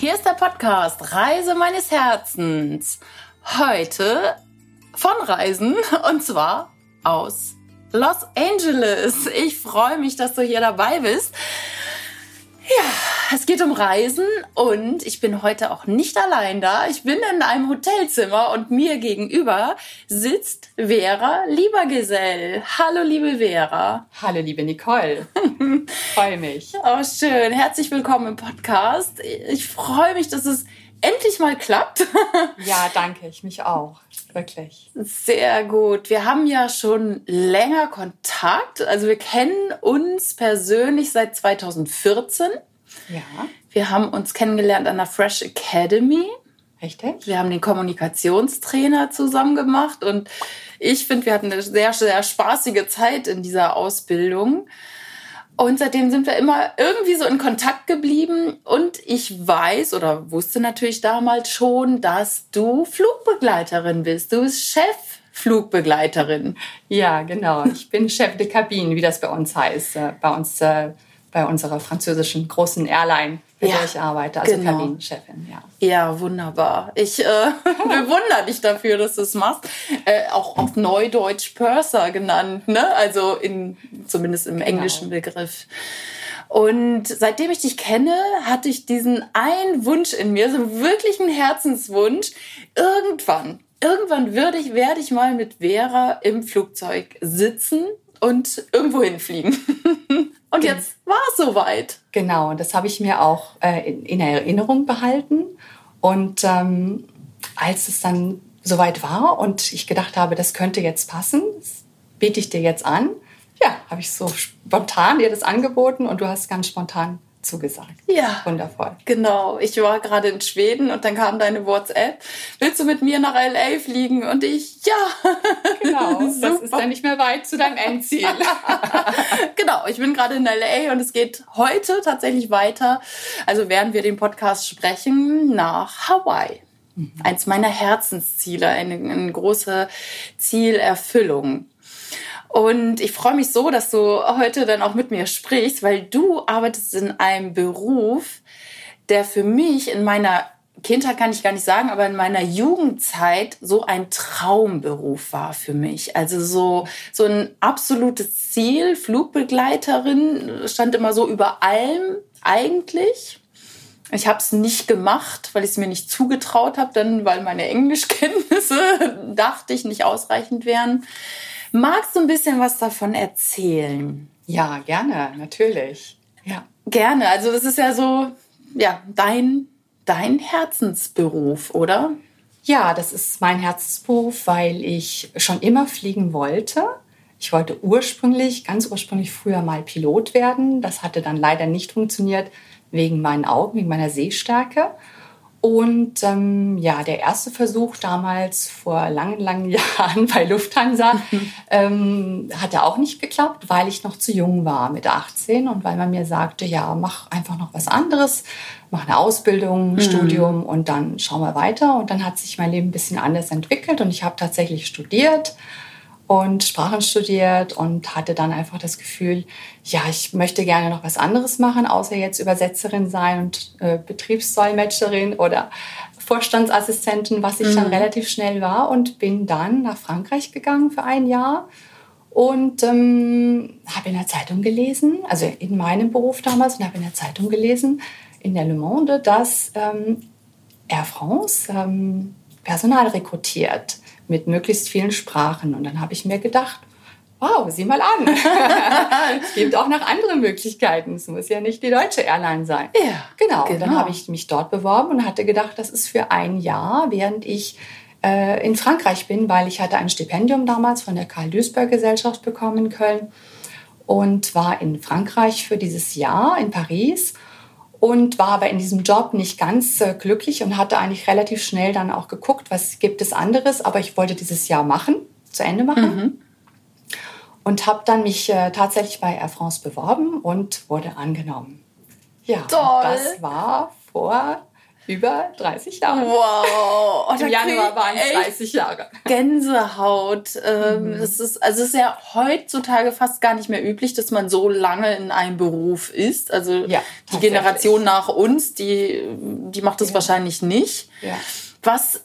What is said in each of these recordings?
Hier ist der Podcast Reise meines Herzens. Heute von Reisen und zwar aus Los Angeles. Ich freue mich, dass du hier dabei bist. Es geht um Reisen und ich bin heute auch nicht allein da. Ich bin in einem Hotelzimmer und mir gegenüber sitzt Vera Liebergesell. Hallo, liebe Vera. Hallo, liebe Nicole. freue mich. Oh, schön. Herzlich willkommen im Podcast. Ich freue mich, dass es endlich mal klappt. ja, danke. Ich mich auch. Wirklich. Sehr gut. Wir haben ja schon länger Kontakt. Also wir kennen uns persönlich seit 2014. Ja. Wir haben uns kennengelernt an der Fresh Academy. Richtig. Wir haben den Kommunikationstrainer zusammen gemacht und ich finde, wir hatten eine sehr, sehr spaßige Zeit in dieser Ausbildung. Und seitdem sind wir immer irgendwie so in Kontakt geblieben. Und ich weiß oder wusste natürlich damals schon, dass du Flugbegleiterin bist. Du bist Chefflugbegleiterin. Ja, genau. Ich bin Chef de Cabine, wie das bei uns heißt. Äh, bei uns, äh, bei unserer französischen großen Airline, für ja, der ich arbeite, also genau. Kabinenchefin, ja. Ja, wunderbar. Ich äh, bewundere dich dafür, dass du es machst. Äh, auch auf Neudeutsch Purser genannt, ne? Also in, zumindest im genau. englischen Begriff. Und seitdem ich dich kenne, hatte ich diesen einen Wunsch in mir, so wirklich einen Herzenswunsch. Irgendwann, irgendwann würde ich, werde ich mal mit Vera im Flugzeug sitzen und irgendwo hinfliegen. und jetzt war es soweit. Genau, und das habe ich mir auch äh, in, in, Erinnerung behalten. Und ähm, als es dann soweit war und ich gedacht habe, das könnte jetzt passen, das biete ich dir jetzt an. Ja, habe ich so spontan dir das angeboten und du hast ganz spontan zugesagt. Ja. Wundervoll. Genau. Ich war gerade in Schweden und dann kam deine WhatsApp. Willst du mit mir nach LA fliegen? Und ich, ja. Genau. das ist dann nicht mehr weit zu deinem Endziel. genau. Ich bin gerade in LA und es geht heute tatsächlich weiter. Also während wir den Podcast sprechen, nach Hawaii. Mhm. Eins meiner Herzensziele, eine, eine große Zielerfüllung. Und ich freue mich so, dass du heute dann auch mit mir sprichst, weil du arbeitest in einem Beruf, der für mich in meiner Kindheit kann ich gar nicht sagen, aber in meiner Jugendzeit so ein Traumberuf war für mich. Also so, so ein absolutes Ziel. Flugbegleiterin stand immer so über allem eigentlich. Ich habe es nicht gemacht, weil ich es mir nicht zugetraut habe, dann weil meine Englischkenntnisse dachte ich nicht ausreichend wären. Magst du ein bisschen was davon erzählen? Ja, gerne, natürlich. Ja. Gerne. Also das ist ja so, ja, dein, dein Herzensberuf, oder? Ja, das ist mein Herzensberuf, weil ich schon immer fliegen wollte. Ich wollte ursprünglich, ganz ursprünglich früher mal Pilot werden. Das hatte dann leider nicht funktioniert wegen meinen Augen, wegen meiner Sehstärke. Und ähm, ja, der erste Versuch damals vor langen, langen Jahren bei Lufthansa ähm, hat ja auch nicht geklappt, weil ich noch zu jung war mit 18 und weil man mir sagte, ja, mach einfach noch was anderes, mach eine Ausbildung, mhm. Studium und dann schauen wir weiter. Und dann hat sich mein Leben ein bisschen anders entwickelt und ich habe tatsächlich studiert und Sprachen studiert und hatte dann einfach das Gefühl, ja, ich möchte gerne noch was anderes machen, außer jetzt Übersetzerin sein und äh, Betriebsdolmetscherin oder Vorstandsassistentin, was ich mhm. dann relativ schnell war und bin dann nach Frankreich gegangen für ein Jahr und ähm, habe in der Zeitung gelesen, also in meinem Beruf damals, und habe in der Zeitung gelesen, in der Le Monde, dass ähm, Air France ähm, Personal rekrutiert mit möglichst vielen Sprachen. Und dann habe ich mir gedacht, wow, sieh mal an. es gibt auch noch andere Möglichkeiten. Es muss ja nicht die deutsche Airline sein. Ja, genau. genau. Und dann habe ich mich dort beworben und hatte gedacht, das ist für ein Jahr, während ich äh, in Frankreich bin, weil ich hatte ein Stipendium damals von der Karl-Duisberg-Gesellschaft bekommen in Köln und war in Frankreich für dieses Jahr in Paris und war aber in diesem Job nicht ganz äh, glücklich und hatte eigentlich relativ schnell dann auch geguckt, was gibt es anderes, aber ich wollte dieses Jahr machen, zu Ende machen. Mhm. Und habe dann mich äh, tatsächlich bei Air France beworben und wurde angenommen. Ja, Toll. das war vor über 30 Jahre. Wow. Oh, Im Januar waren es 30 Jahre. Gänsehaut. Ähm, mhm. das ist, also es ist ja heutzutage fast gar nicht mehr üblich, dass man so lange in einem Beruf ist. Also ja, die Generation nach uns, die, die macht das ja. wahrscheinlich nicht. Ja. Was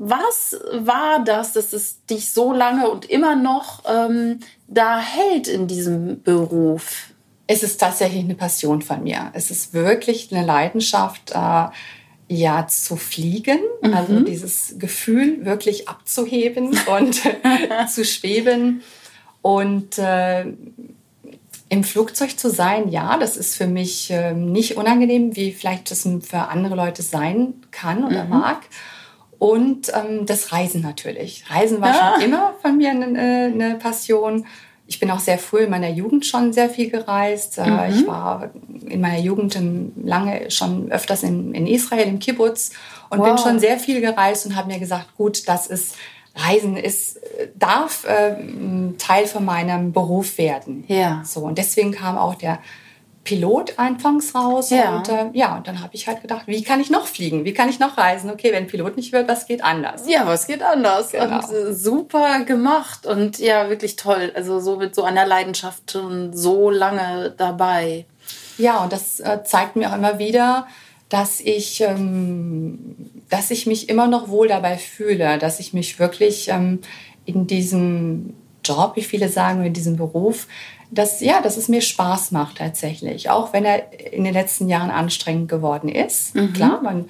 was war das, dass es dich so lange und immer noch ähm, da hält in diesem Beruf? Es ist tatsächlich eine Passion von mir. Es ist wirklich eine Leidenschaft, äh, ja, zu fliegen. Mhm. Also dieses Gefühl, wirklich abzuheben und zu schweben. Und äh, im Flugzeug zu sein, ja, das ist für mich äh, nicht unangenehm, wie vielleicht das für andere Leute sein kann oder mhm. mag. Und ähm, das Reisen natürlich. Reisen war ja. schon immer von mir eine, eine, Passion. Ich bin auch sehr früh in meiner Jugend schon sehr viel gereist. Äh, mhm. Ich war in meiner Jugend lange schon öfters in, in Israel, im Kibbutz und wow. bin schon sehr viel gereist und habe mir gesagt, gut, das ist Reisen ist, darf äh, Teil von meinem Beruf werden. Ja. So, und deswegen kam auch der Pilot anfangs raus. Ja. Und äh, ja, und dann habe ich halt gedacht, wie kann ich noch fliegen? Wie kann ich noch reisen? Okay, wenn Pilot nicht wird, was geht anders? Ja, was geht anders? Genau. Und äh, super gemacht und ja, wirklich toll. Also so mit so einer Leidenschaft und so lange dabei. Ja, und das äh, zeigt mir auch immer wieder, dass ich, ähm, dass ich mich immer noch wohl dabei fühle, dass ich mich wirklich ähm, in diesem Job, wie viele sagen, in diesem Beruf, dass, ja, dass es mir Spaß macht tatsächlich. Auch wenn er in den letzten Jahren anstrengend geworden ist. Mhm. Klar, man,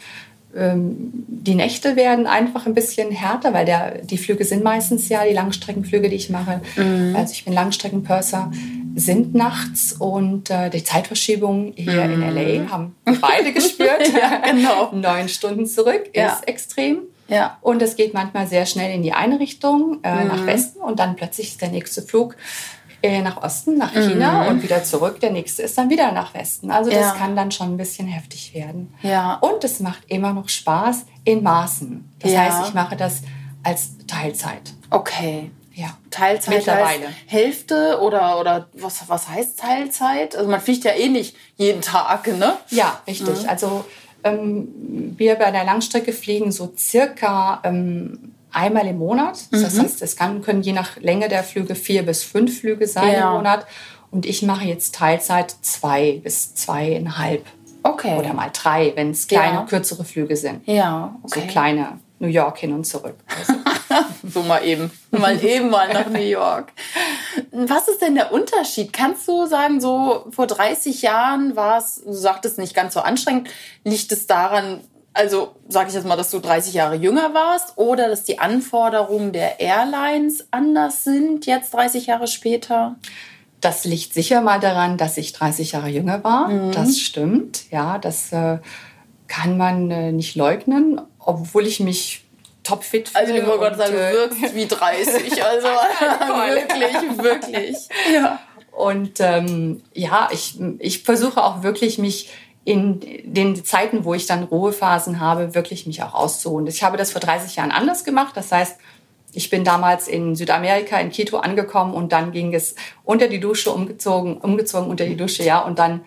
ähm, die Nächte werden einfach ein bisschen härter, weil der, die Flüge sind meistens ja, die Langstreckenflüge, die ich mache, mhm. also ich bin Langstreckenpurser, sind nachts und äh, die Zeitverschiebung hier mhm. in LA haben beide gespürt. ja, genau. Neun Stunden zurück ja. ist extrem. Ja. Und es geht manchmal sehr schnell in die eine Richtung, äh, nach mhm. Westen und dann plötzlich ist der nächste Flug äh, nach Osten, nach China mhm. und wieder zurück. Der nächste ist dann wieder nach Westen. Also das ja. kann dann schon ein bisschen heftig werden. Ja. Und es macht immer noch Spaß in Maßen. Das ja. heißt, ich mache das als Teilzeit. Okay. Ja. Teilzeit Mittlerweile. Hälfte oder, oder was, was heißt Teilzeit? Also man fliegt ja eh nicht jeden Tag, ne? Ja, richtig. Mhm. Also wir bei der Langstrecke fliegen so circa ähm, einmal im Monat. Mhm. Das heißt, es kann, können je nach Länge der Flüge vier bis fünf Flüge sein ja. im Monat. Und ich mache jetzt Teilzeit zwei bis zweieinhalb. Okay. Oder mal drei, wenn es kleine, ja. kürzere Flüge sind. Ja, okay. So kleine New York hin und zurück. so mal eben. Mal eben mal nach New York. Was ist denn der Unterschied? Kannst du sagen, so vor 30 Jahren war es, du sagtest nicht ganz so anstrengend, liegt es daran, also sage ich jetzt mal, dass du 30 Jahre jünger warst oder dass die Anforderungen der Airlines anders sind jetzt 30 Jahre später? Das liegt sicher mal daran, dass ich 30 Jahre jünger war. Mhm. Das stimmt. Ja, das äh, kann man äh, nicht leugnen, obwohl ich mich topfit fühle. Also ich wollte gerade sagen, du äh, wirkst wie 30. Also wirklich, wirklich. Ja. Und ähm, ja, ich, ich versuche auch wirklich mich in den Zeiten, wo ich dann Ruhephasen habe, wirklich mich auch auszuruhen. Ich habe das vor 30 Jahren anders gemacht. Das heißt, ich bin damals in Südamerika, in Quito angekommen und dann ging es unter die Dusche umgezogen, umgezogen unter die Dusche, ja, und dann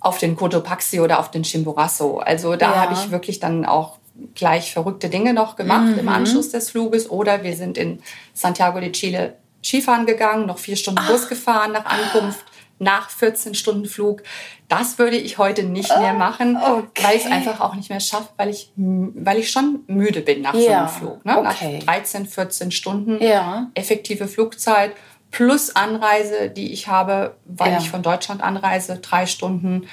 auf den Cotopaxi oder auf den Chimborazo. Also da ja. habe ich wirklich dann auch gleich verrückte Dinge noch gemacht mhm. im Anschluss des Fluges. Oder wir sind in Santiago de Chile Skifahren gegangen, noch vier Stunden Ach. Bus gefahren nach Ankunft nach 14 Stunden Flug. Das würde ich heute nicht mehr oh, machen, okay. weil ich es einfach auch nicht mehr schaffe, weil ich, weil ich schon müde bin nach ja. so einem Flug. Ne? Okay. Nach 13, 14 Stunden ja. effektive Flugzeit plus Anreise, die ich habe, weil ja. ich von Deutschland anreise, drei Stunden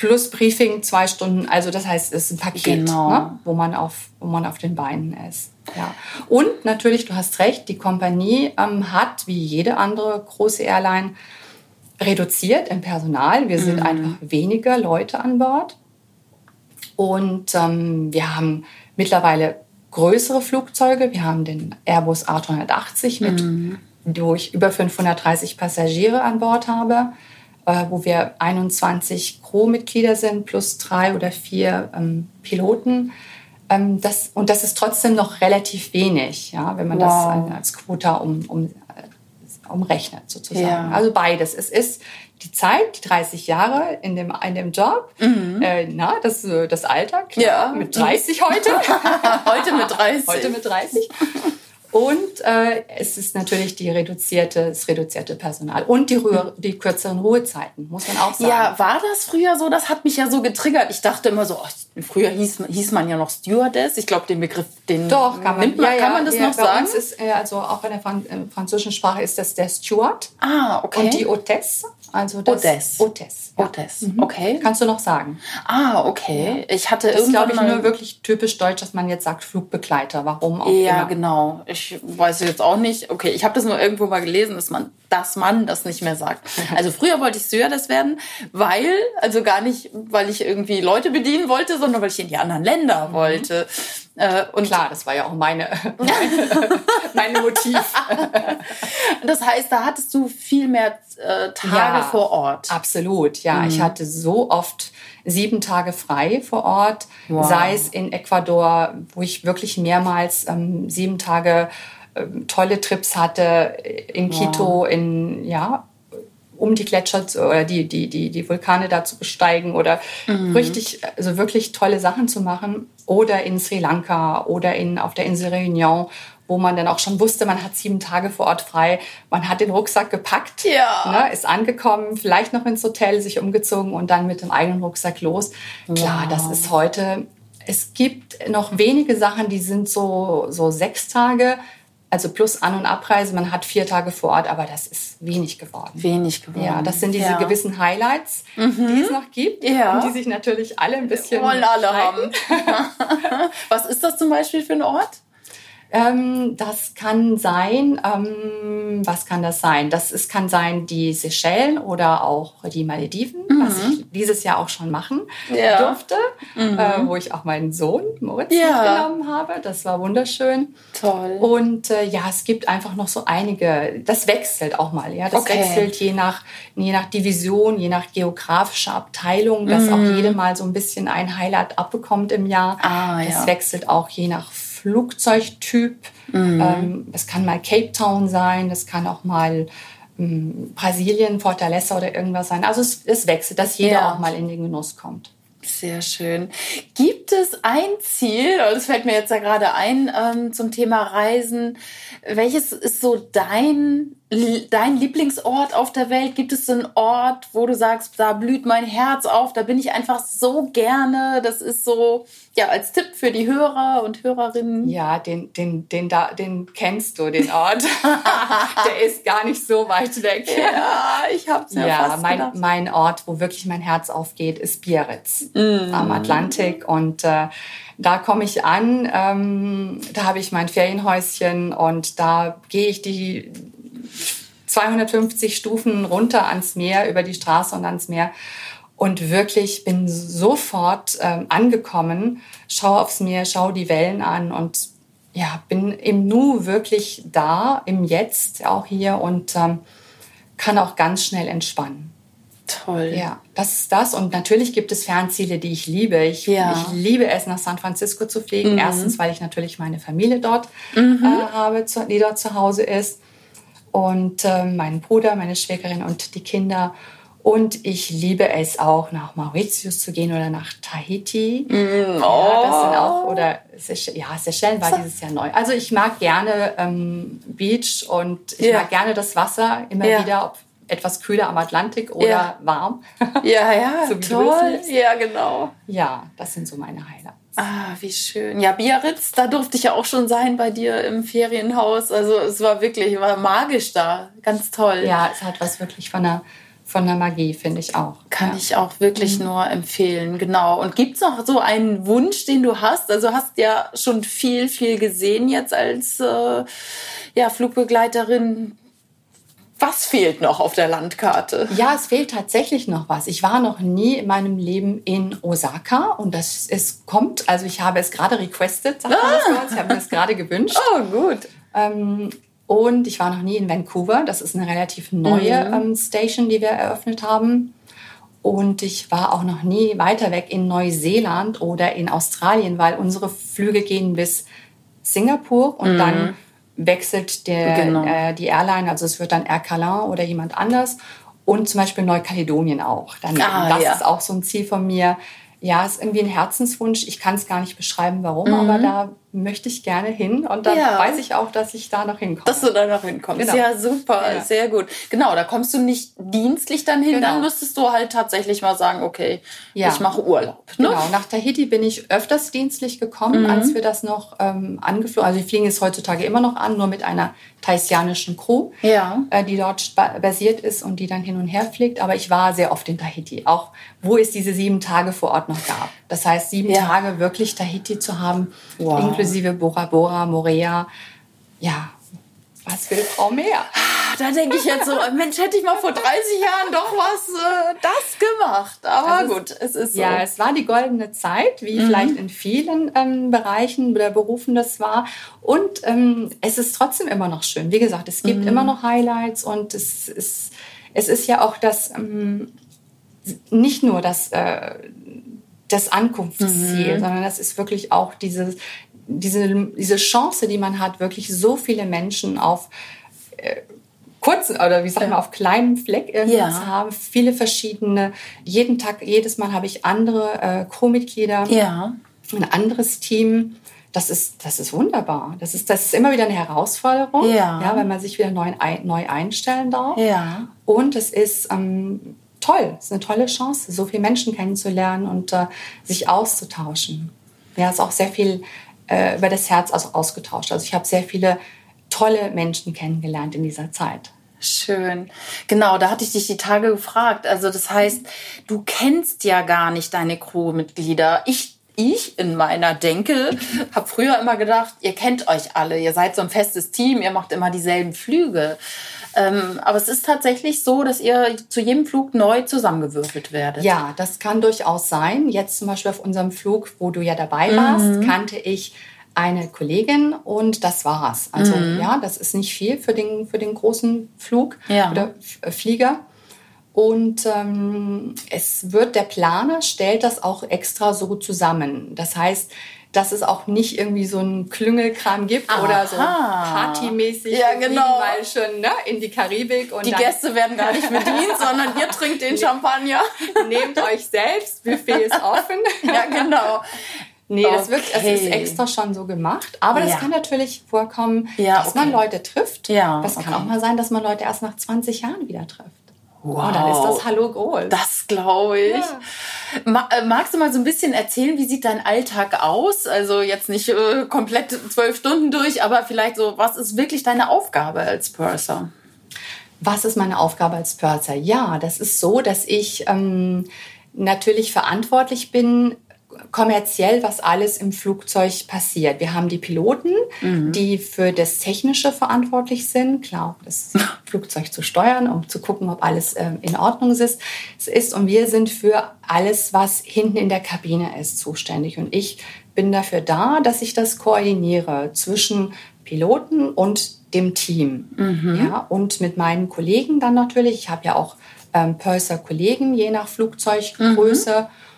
plus Briefing zwei Stunden. Also das heißt, es ist ein Paket, genau. ne? wo, man auf, wo man auf den Beinen ist. Ja. Und natürlich, du hast recht, die Kompanie ähm, hat, wie jede andere große Airline, reduziert im Personal. Wir sind mhm. einfach weniger Leute an Bord. Und ähm, wir haben mittlerweile größere Flugzeuge. Wir haben den Airbus A380 mit, mhm. wo ich über 530 Passagiere an Bord habe, wo wir 21 Crewmitglieder sind plus drei oder vier ähm, Piloten. Ähm, das, und das ist trotzdem noch relativ wenig, ja, wenn man wow. das als Quota um, um umrechnet sozusagen. Ja. Also beides. Es ist die Zeit, die 30 Jahre in dem, in dem Job, äh, na, das, äh, das Alter, klar, Mhm. Ja. mit 30 heute. Heute mit 30. heute mit 30. Und äh, es ist natürlich die reduzierte, das reduzierte Personal und die, Ruhe, die kürzeren Ruhezeiten, muss man auch sagen. Ja, war das früher so? Das hat mich ja so getriggert. Ich dachte immer so, oh, früher hieß, hieß man ja noch Stewardess. Ich glaube, den Begriff, den Doch, kann man, nimmt man, ja, ja, kann man das ja, noch bei sagen? Uns ist, äh, also auch in der äh, französischen Sprache ist das der Steward ah, okay. und die Hôtesse. Also das Hôtesse. Hôtesse. ja. Hostess. Okay. Kannst du noch sagen? Ah, okay. Ich hatte Das ist, irgendwann glaube ich, mal... nur wirklich typisch deutsch, dass man jetzt sagt Flugbegleiter. Warum auch Ja, immer. genau. Ich weiß jetzt auch nicht. Okay, ich habe das nur irgendwo mal gelesen, dass man, dass man das nicht mehr sagt. Also früher wollte ich Stewardess werden, weil, also gar nicht, weil ich irgendwie Leute bedienen wollte, sondern weil ich in die anderen Länder wollte. Äh, und Klar, das war ja auch meine, meine, meine Motiv. das heißt, da hattest du viel mehr äh, Tage Ja. vor Ort. Absolut, ja. Ich hatte so oft sieben Tage frei vor Ort, Wow. sei es in Ecuador, wo ich wirklich mehrmals ähm, sieben Tage ähm, tolle Trips hatte, in Quito, in, ja, um die Gletscher zu, oder die, die, die, die Vulkane da zu besteigen oder richtig, also wirklich tolle Sachen zu machen. Oder in Sri Lanka oder in, auf der Insel Réunion, wo man dann auch schon wusste, man hat sieben Tage vor Ort frei. Man hat den Rucksack gepackt, Ja. ne, ist angekommen, vielleicht noch ins Hotel, sich umgezogen und dann mit dem eigenen Rucksack los. Klar, das ist heute, es gibt noch wenige Sachen, die sind so, so sechs Tage, also plus An- und Abreise. Man hat vier Tage vor Ort, aber das ist wenig geworden. Wenig geworden. Ja, das sind diese Ja. gewissen Highlights, die es noch gibt Ja. und die sich natürlich alle ein bisschen Wollen alle haben. Was ist das zum Beispiel für ein Ort? Ähm, das kann sein, ähm, was kann das sein? Das ist, kann sein die Seychellen oder auch die Malediven, was ich dieses Jahr auch schon machen Mhm. Ja. Mhm. durfte, äh, wo ich auch meinen Sohn Moritz Ja. mitgenommen habe. Das war wunderschön. Toll. Und äh, ja, es gibt einfach noch so einige, das wechselt auch mal, ja. Das Okay. wechselt je nach, je nach Division, je nach geografischer Abteilung, dass auch jede mal so ein bisschen ein Highlight abbekommt im Jahr. Ah, das ja. wechselt auch je nach Flugzeugtyp. Ähm, das kann mal Cape Town sein, das kann auch mal ähm, Brasilien, Fortaleza oder irgendwas sein. Also es, es wechselt, dass jeder Ja. auch mal in den Genuss kommt. Sehr schön. Gibt es ein Ziel, das fällt mir jetzt ja gerade ein ähm, zum Thema Reisen, welches ist so dein, dein Lieblingsort auf der Welt? Gibt es so einen Ort, wo du sagst, da blüht mein Herz auf, da bin ich einfach so gerne, das ist so, ja, als Tipp für die Hörer und Hörerinnen. Ja, den, den, den, da, den kennst du, den Ort. Der ist gar nicht so weit weg. Ja, ich hab's ja, Ja, fast mein, gedacht. mein Ort, wo wirklich mein Herz aufgeht, ist Biarritz Mm. am Atlantik. Und äh, da komme ich an, ähm, da habe ich mein Ferienhäuschen und da gehe ich die 250 Stufen runter ans Meer, über die Straße und ans Meer. Und wirklich bin sofort ähm, angekommen, schaue aufs Meer, schaue die Wellen an und ja, bin im Nu wirklich da, im Jetzt auch hier und ähm, kann auch ganz schnell entspannen. Toll. Ja, das ist das. Und natürlich gibt es Fernziele, die ich liebe. Ich, Ja. ich liebe es, nach San Francisco zu fliegen. Erstens, weil ich natürlich meine Familie dort Mhm. äh, habe, die dort zu Hause ist. Und äh, meinen Bruder, meine Schwägerin und die Kinder. Und ich liebe es auch, nach Mauritius zu gehen oder nach Tahiti. Mm, Ja, das sind oh. auch, oder ja, Seychellen war dieses Jahr neu. Also ich mag gerne ähm, Beach und ich Ja. mag gerne das Wasser immer Ja. wieder, ob etwas kühler am Atlantik oder Ja. warm. Ja, ja, So es toll. Ja, genau. ja, das sind so meine Highlights. Ah, wie schön. Ja, Biarritz, da durfte ich ja auch schon sein bei dir im Ferienhaus. Also es war wirklich, war magisch da. Ganz toll. Ja, es hat was wirklich von der, von der Magie, finde ich auch. Kann ja. ich auch wirklich nur empfehlen, genau. Und gibt's noch so einen Wunsch, den du hast? Also hast ja schon viel, viel gesehen jetzt als äh, ja, Flugbegleiterin. Was fehlt noch auf der Landkarte? Ja, es fehlt tatsächlich noch was. Ich war noch nie in meinem Leben in Osaka und das es kommt, also ich habe es gerade requested, sagt man das uns, ich habe mir es gerade gewünscht. Oh, gut. Ähm, und ich war noch nie in Vancouver. Das ist eine relativ neue ähm, Station, die wir eröffnet haben. Und ich war auch noch nie weiter weg in Neuseeland oder in Australien, weil unsere Flüge gehen bis Singapur und dann wechselt der, genau. äh, die Airline, also es wird dann Air Calin oder jemand anders und zum Beispiel Neukaledonien auch. Dann, ah, das ja. ist auch so ein Ziel von mir, ja, ist irgendwie ein Herzenswunsch. Ich kann es gar nicht beschreiben, warum, mhm. aber da möchte ich gerne hin und dann ja. weiß ich auch, dass ich da noch hinkomme. Dass du da noch hinkommst. Genau. Ja, super, ja. sehr gut. Genau, da kommst du nicht dienstlich dann hin, genau. dann müsstest du halt tatsächlich mal sagen, okay, ja. ich mache Urlaub. Ne? Genau, nach Tahiti bin ich öfters dienstlich gekommen, mhm. als wir das noch ähm, angeflogen Also wir fliegen es heutzutage immer noch an, nur mit einer thaisianischen Crew, ja. äh, die dort basiert ist und die dann hin und her fliegt. Aber ich war sehr oft in Tahiti, auch wo es diese sieben Tage vor Ort noch gab. Das heißt, sieben Tage wirklich Tahiti zu haben, wow inklusive Bora Bora, Morea. Ja, was will Frau mehr? Da denke ich jetzt so, Mensch, hätte ich mal vor 30 Jahren doch was äh, das gemacht. Aber also gut, es ist so. Ja, es war die goldene Zeit, wie mhm. vielleicht in vielen ähm, Bereichen oder Berufen das war. Und ähm, es ist trotzdem immer noch schön. Wie gesagt, es gibt mhm. immer noch Highlights und es ist, es ist ja auch das, ähm, nicht nur das, äh, das Ankunftsziel, mhm. sondern das ist wirklich auch dieses, diese, diese Chance, die man hat, wirklich so viele Menschen auf äh, kurzen oder wie sagt man, auf kleinem Fleck irgendwie ja. zu haben, viele verschiedene. Jeden Tag, jedes Mal habe ich andere äh, Crewmitglieder, ja. ein anderes Team. Das ist, das ist wunderbar. Das ist, das ist immer wieder eine Herausforderung, ja. ja weil man sich wieder neu, neu einstellen darf. Ja. Und es ist ähm, toll, es ist eine tolle Chance, so viele Menschen kennenzulernen und äh, sich auszutauschen. Ja, es ist auch sehr viel äh, über das Herz also ausgetauscht. Also ich habe sehr viele tolle Menschen kennengelernt in dieser Zeit. Schön. Genau, da hatte ich dich die Tage gefragt. Also das heißt, du kennst ja gar nicht deine Crewmitglieder. Ich ich in meiner Denke habe früher immer gedacht, ihr kennt euch alle, ihr seid so ein festes Team, ihr macht immer dieselben Flüge. Ähm, aber es ist tatsächlich so, dass ihr zu jedem Flug neu zusammengewürfelt werdet. Ja, das kann durchaus sein. Jetzt zum Beispiel auf unserem Flug, wo du ja dabei warst, mhm. kannte ich eine Kollegin und das war's. Also mhm. ja, das ist nicht viel für den, für den großen Flug ja. oder äh, Flieger. Und ähm, es wird, der Planer stellt das auch extra so zusammen. Das heißt, dass es auch nicht irgendwie so einen Klüngelkram gibt Aha. oder so partymäßig ja, genau. mal schon ne, in die Karibik. Und die Gäste werden gar nicht bedient, sondern ihr trinkt den Champagner. Nehmt euch selbst, Buffet ist offen. ja, genau. Nee, okay. das, wird, das ist extra schon so gemacht. Aber das ja. kann natürlich vorkommen, ja, dass okay. man Leute trifft. Ja, das okay. kann auch mal sein, dass man Leute erst nach 20 Jahren wieder trifft. Wow. Und dann ist das Hallo groß. Das glaube ich. Ja. Äh, magst du mal so ein bisschen erzählen, wie sieht dein Alltag aus? Also jetzt nicht äh, komplett zwölf Stunden durch, aber vielleicht so, was ist wirklich deine Aufgabe als Purser? Was ist meine Aufgabe als Purser? Ja, das ist so, dass ich ähm, natürlich verantwortlich bin kommerziell, was alles im Flugzeug passiert. Wir haben die Piloten, mhm. die für das Technische verantwortlich sind, klar, das Flugzeug zu steuern, um zu gucken, ob alles ähm, in Ordnung ist. ist. Und wir sind für alles, was hinten in der Kabine ist, zuständig. Und ich bin dafür da, dass ich das koordiniere zwischen Piloten und dem Team. Mhm. Ja, und mit meinen Kollegen dann natürlich. Ich habe ja auch ähm, Purser-Kollegen, je nach Flugzeuggröße. Mhm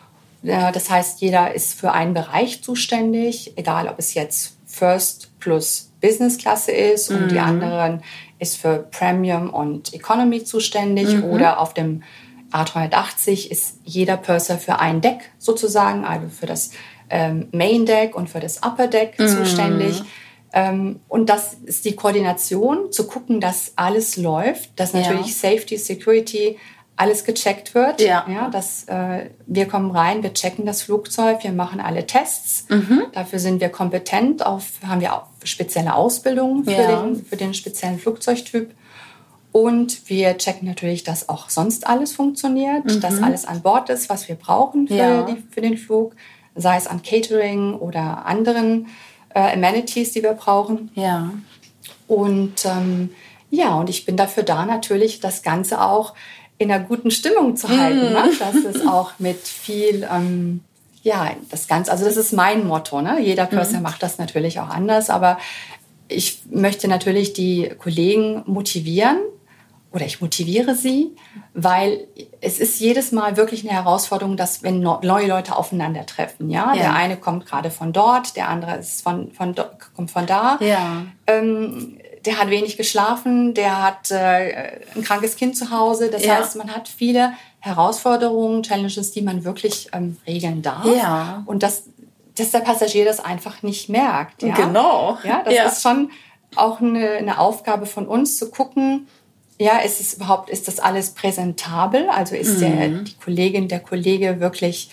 das heißt, jeder ist für einen Bereich zuständig, egal ob es jetzt First plus Business Klasse ist und die mhm. anderen ist für Premium und Economy zuständig mhm. oder auf dem A380 ist jeder Purser für ein Deck sozusagen, also für das ähm, Main Deck und für das Upper Deck mhm. zuständig. Ähm, und das ist die Koordination, zu gucken, dass alles läuft, dass natürlich ja. Safety, Security, alles gecheckt wird. Ja. ja dass, äh, wir kommen rein, wir checken das Flugzeug, wir machen alle Tests. Mhm. Dafür sind wir kompetent, auf, haben wir auch spezielle Ausbildung für, ja. den, für den speziellen Flugzeugtyp. Und wir checken natürlich, dass auch sonst alles funktioniert, mhm. dass alles an Bord ist, was wir brauchen für, ja. die, für den Flug, sei es an Catering oder anderen äh, Amenities, die wir brauchen. Ja. Und ähm, ja, und ich bin dafür da natürlich, das Ganze auch in einer guten Stimmung zu halten. Mm. Ne? Das ist auch mit viel, ähm, ja, das Ganze, also das ist mein Motto. Ne? Jeder Purser mm. macht das natürlich auch anders, aber ich möchte natürlich die Kollegen motivieren oder ich motiviere sie, weil es ist jedes Mal wirklich eine Herausforderung, dass wenn neue Leute aufeinandertreffen, ja, ja. der eine kommt gerade von dort, der andere ist von, von kommt von da, ja. ähm, der hat wenig geschlafen, der hat äh, ein krankes Kind zu Hause, das ja. heißt, man hat viele Herausforderungen, Challenges, die man wirklich ähm, regeln darf. Ja. Und dass, dass der Passagier das einfach nicht merkt. Ja? Genau. Ja, das ja. ist schon auch eine, eine Aufgabe von uns zu gucken, ja, ist es überhaupt, ist das alles präsentabel? Also ist mhm. der, die Kollegin, der Kollege wirklich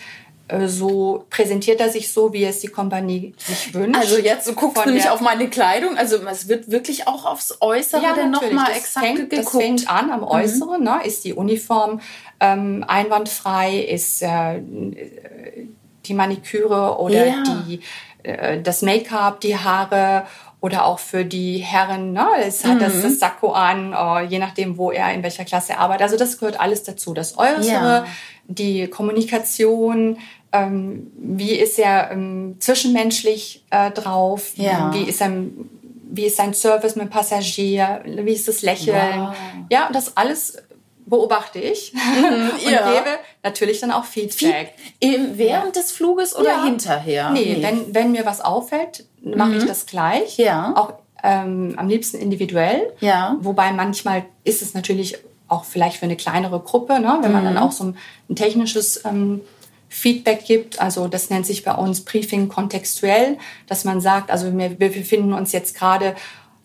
so präsentiert er sich so, wie es die Kompanie sich wünscht. Also jetzt so guckst du nicht auf meine Kleidung, also es wird wirklich auch aufs Äußere ja, dann nochmal exakt fängt, geguckt. Das fängt an am. Äußeren, mhm. ne? ist die Uniform ähm, einwandfrei, ist äh, die Maniküre oder ja. die, äh, das Make-up, die Haare oder auch für die Herren, ne, es hat mhm. das, das Sakko an, uh, je nachdem, wo er in welcher Klasse arbeitet. Also das gehört alles dazu. Das Äußere, ja. die Kommunikation, ähm, wie ist er ähm, zwischenmenschlich äh, drauf, ja. wie ist er wie ist sein Service mit Passagier, wie ist das Lächeln. Wow. Ja, und das alles beobachte ich mhm, und ja. gebe natürlich dann auch Feedback. Feed während ja. des Fluges oder ja. hinterher? Nee, nee, Wenn, wenn mir was auffällt, mache mhm. ich das gleich. Ja. Auch ähm, am liebsten individuell. Ja. Wobei manchmal ist es natürlich auch vielleicht für eine kleinere Gruppe, ne? wenn man dann mhm. auch so ein, ein technisches ähm, Feedback gibt. Also das nennt sich bei uns Briefing kontextuell, dass man sagt, also wir, wir befinden uns jetzt gerade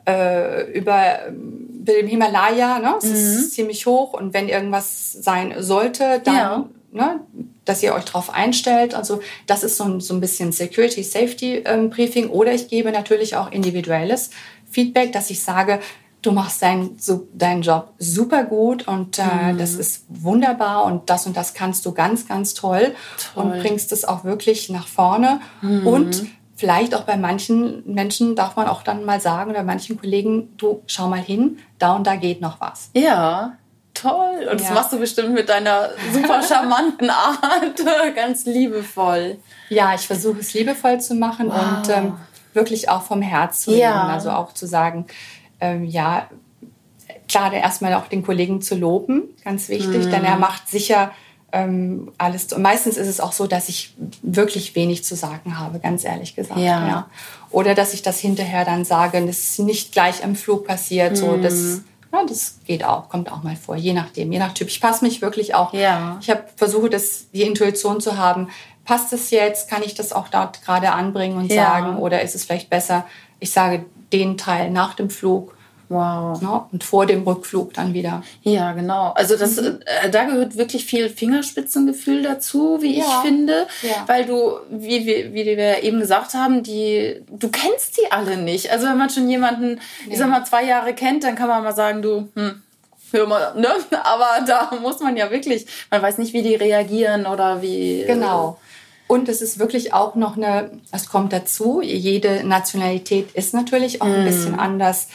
äh, über, über dem Himalaya, ne? es mhm. ist ziemlich hoch und wenn irgendwas sein sollte, dann, ja. ne, dass ihr euch darauf einstellt. Also das ist so ein, so ein bisschen Security Safety ähm, Briefing oder ich gebe natürlich auch individuelles Feedback, dass ich sage, du machst deinen so, deinen Job super gut und äh, mhm. das ist wunderbar und das und das kannst du ganz, ganz toll, toll. und bringst es auch wirklich nach vorne mhm. und vielleicht auch bei manchen Menschen darf man auch dann mal sagen oder manchen Kollegen, du schau mal hin, da und da geht noch was. Ja, toll. Und ja. das machst du bestimmt mit deiner super charmanten Art, ganz liebevoll. Ja, ich versuche es liebevoll zu machen wow. und ähm, wirklich auch vom Herz zu ja. Also auch zu sagen, ähm, ja, klar, erstmal auch den Kollegen zu loben, ganz wichtig, mhm. denn er macht sicher ähm, alles. Und meistens ist es auch so, dass ich wirklich wenig zu sagen habe, ganz ehrlich gesagt. Ja. ja. Oder dass ich das hinterher dann sage, das ist nicht gleich am Flug passiert. Mhm. So, das, ja, das geht auch, kommt auch mal vor, je nachdem, je nach Typ. Ich passe mich wirklich auch. Ja. Ich habe versuche, das, die Intuition zu haben. Passt es jetzt? Kann ich das auch dort gerade anbringen und ja. sagen? Oder ist es vielleicht besser, ich sage den Teil nach dem Flug Wow. Ne? Und vor dem Rückflug dann wieder. Ja, genau. Also das, mhm. äh, da gehört wirklich viel Fingerspitzengefühl dazu, wie ja. ich finde. Ja. Weil du, wie, wie, wie wir eben gesagt haben, die, du kennst die alle nicht. Also wenn man schon jemanden, nee. ich sag mal, zwei Jahre kennt, dann kann man mal sagen, du, hm, hör mal, ne? Aber da muss man ja wirklich, man weiß nicht, wie die reagieren oder wie. Genau. Und es ist wirklich auch noch eine, es kommt dazu, jede Nationalität ist natürlich auch ein mm. bisschen anders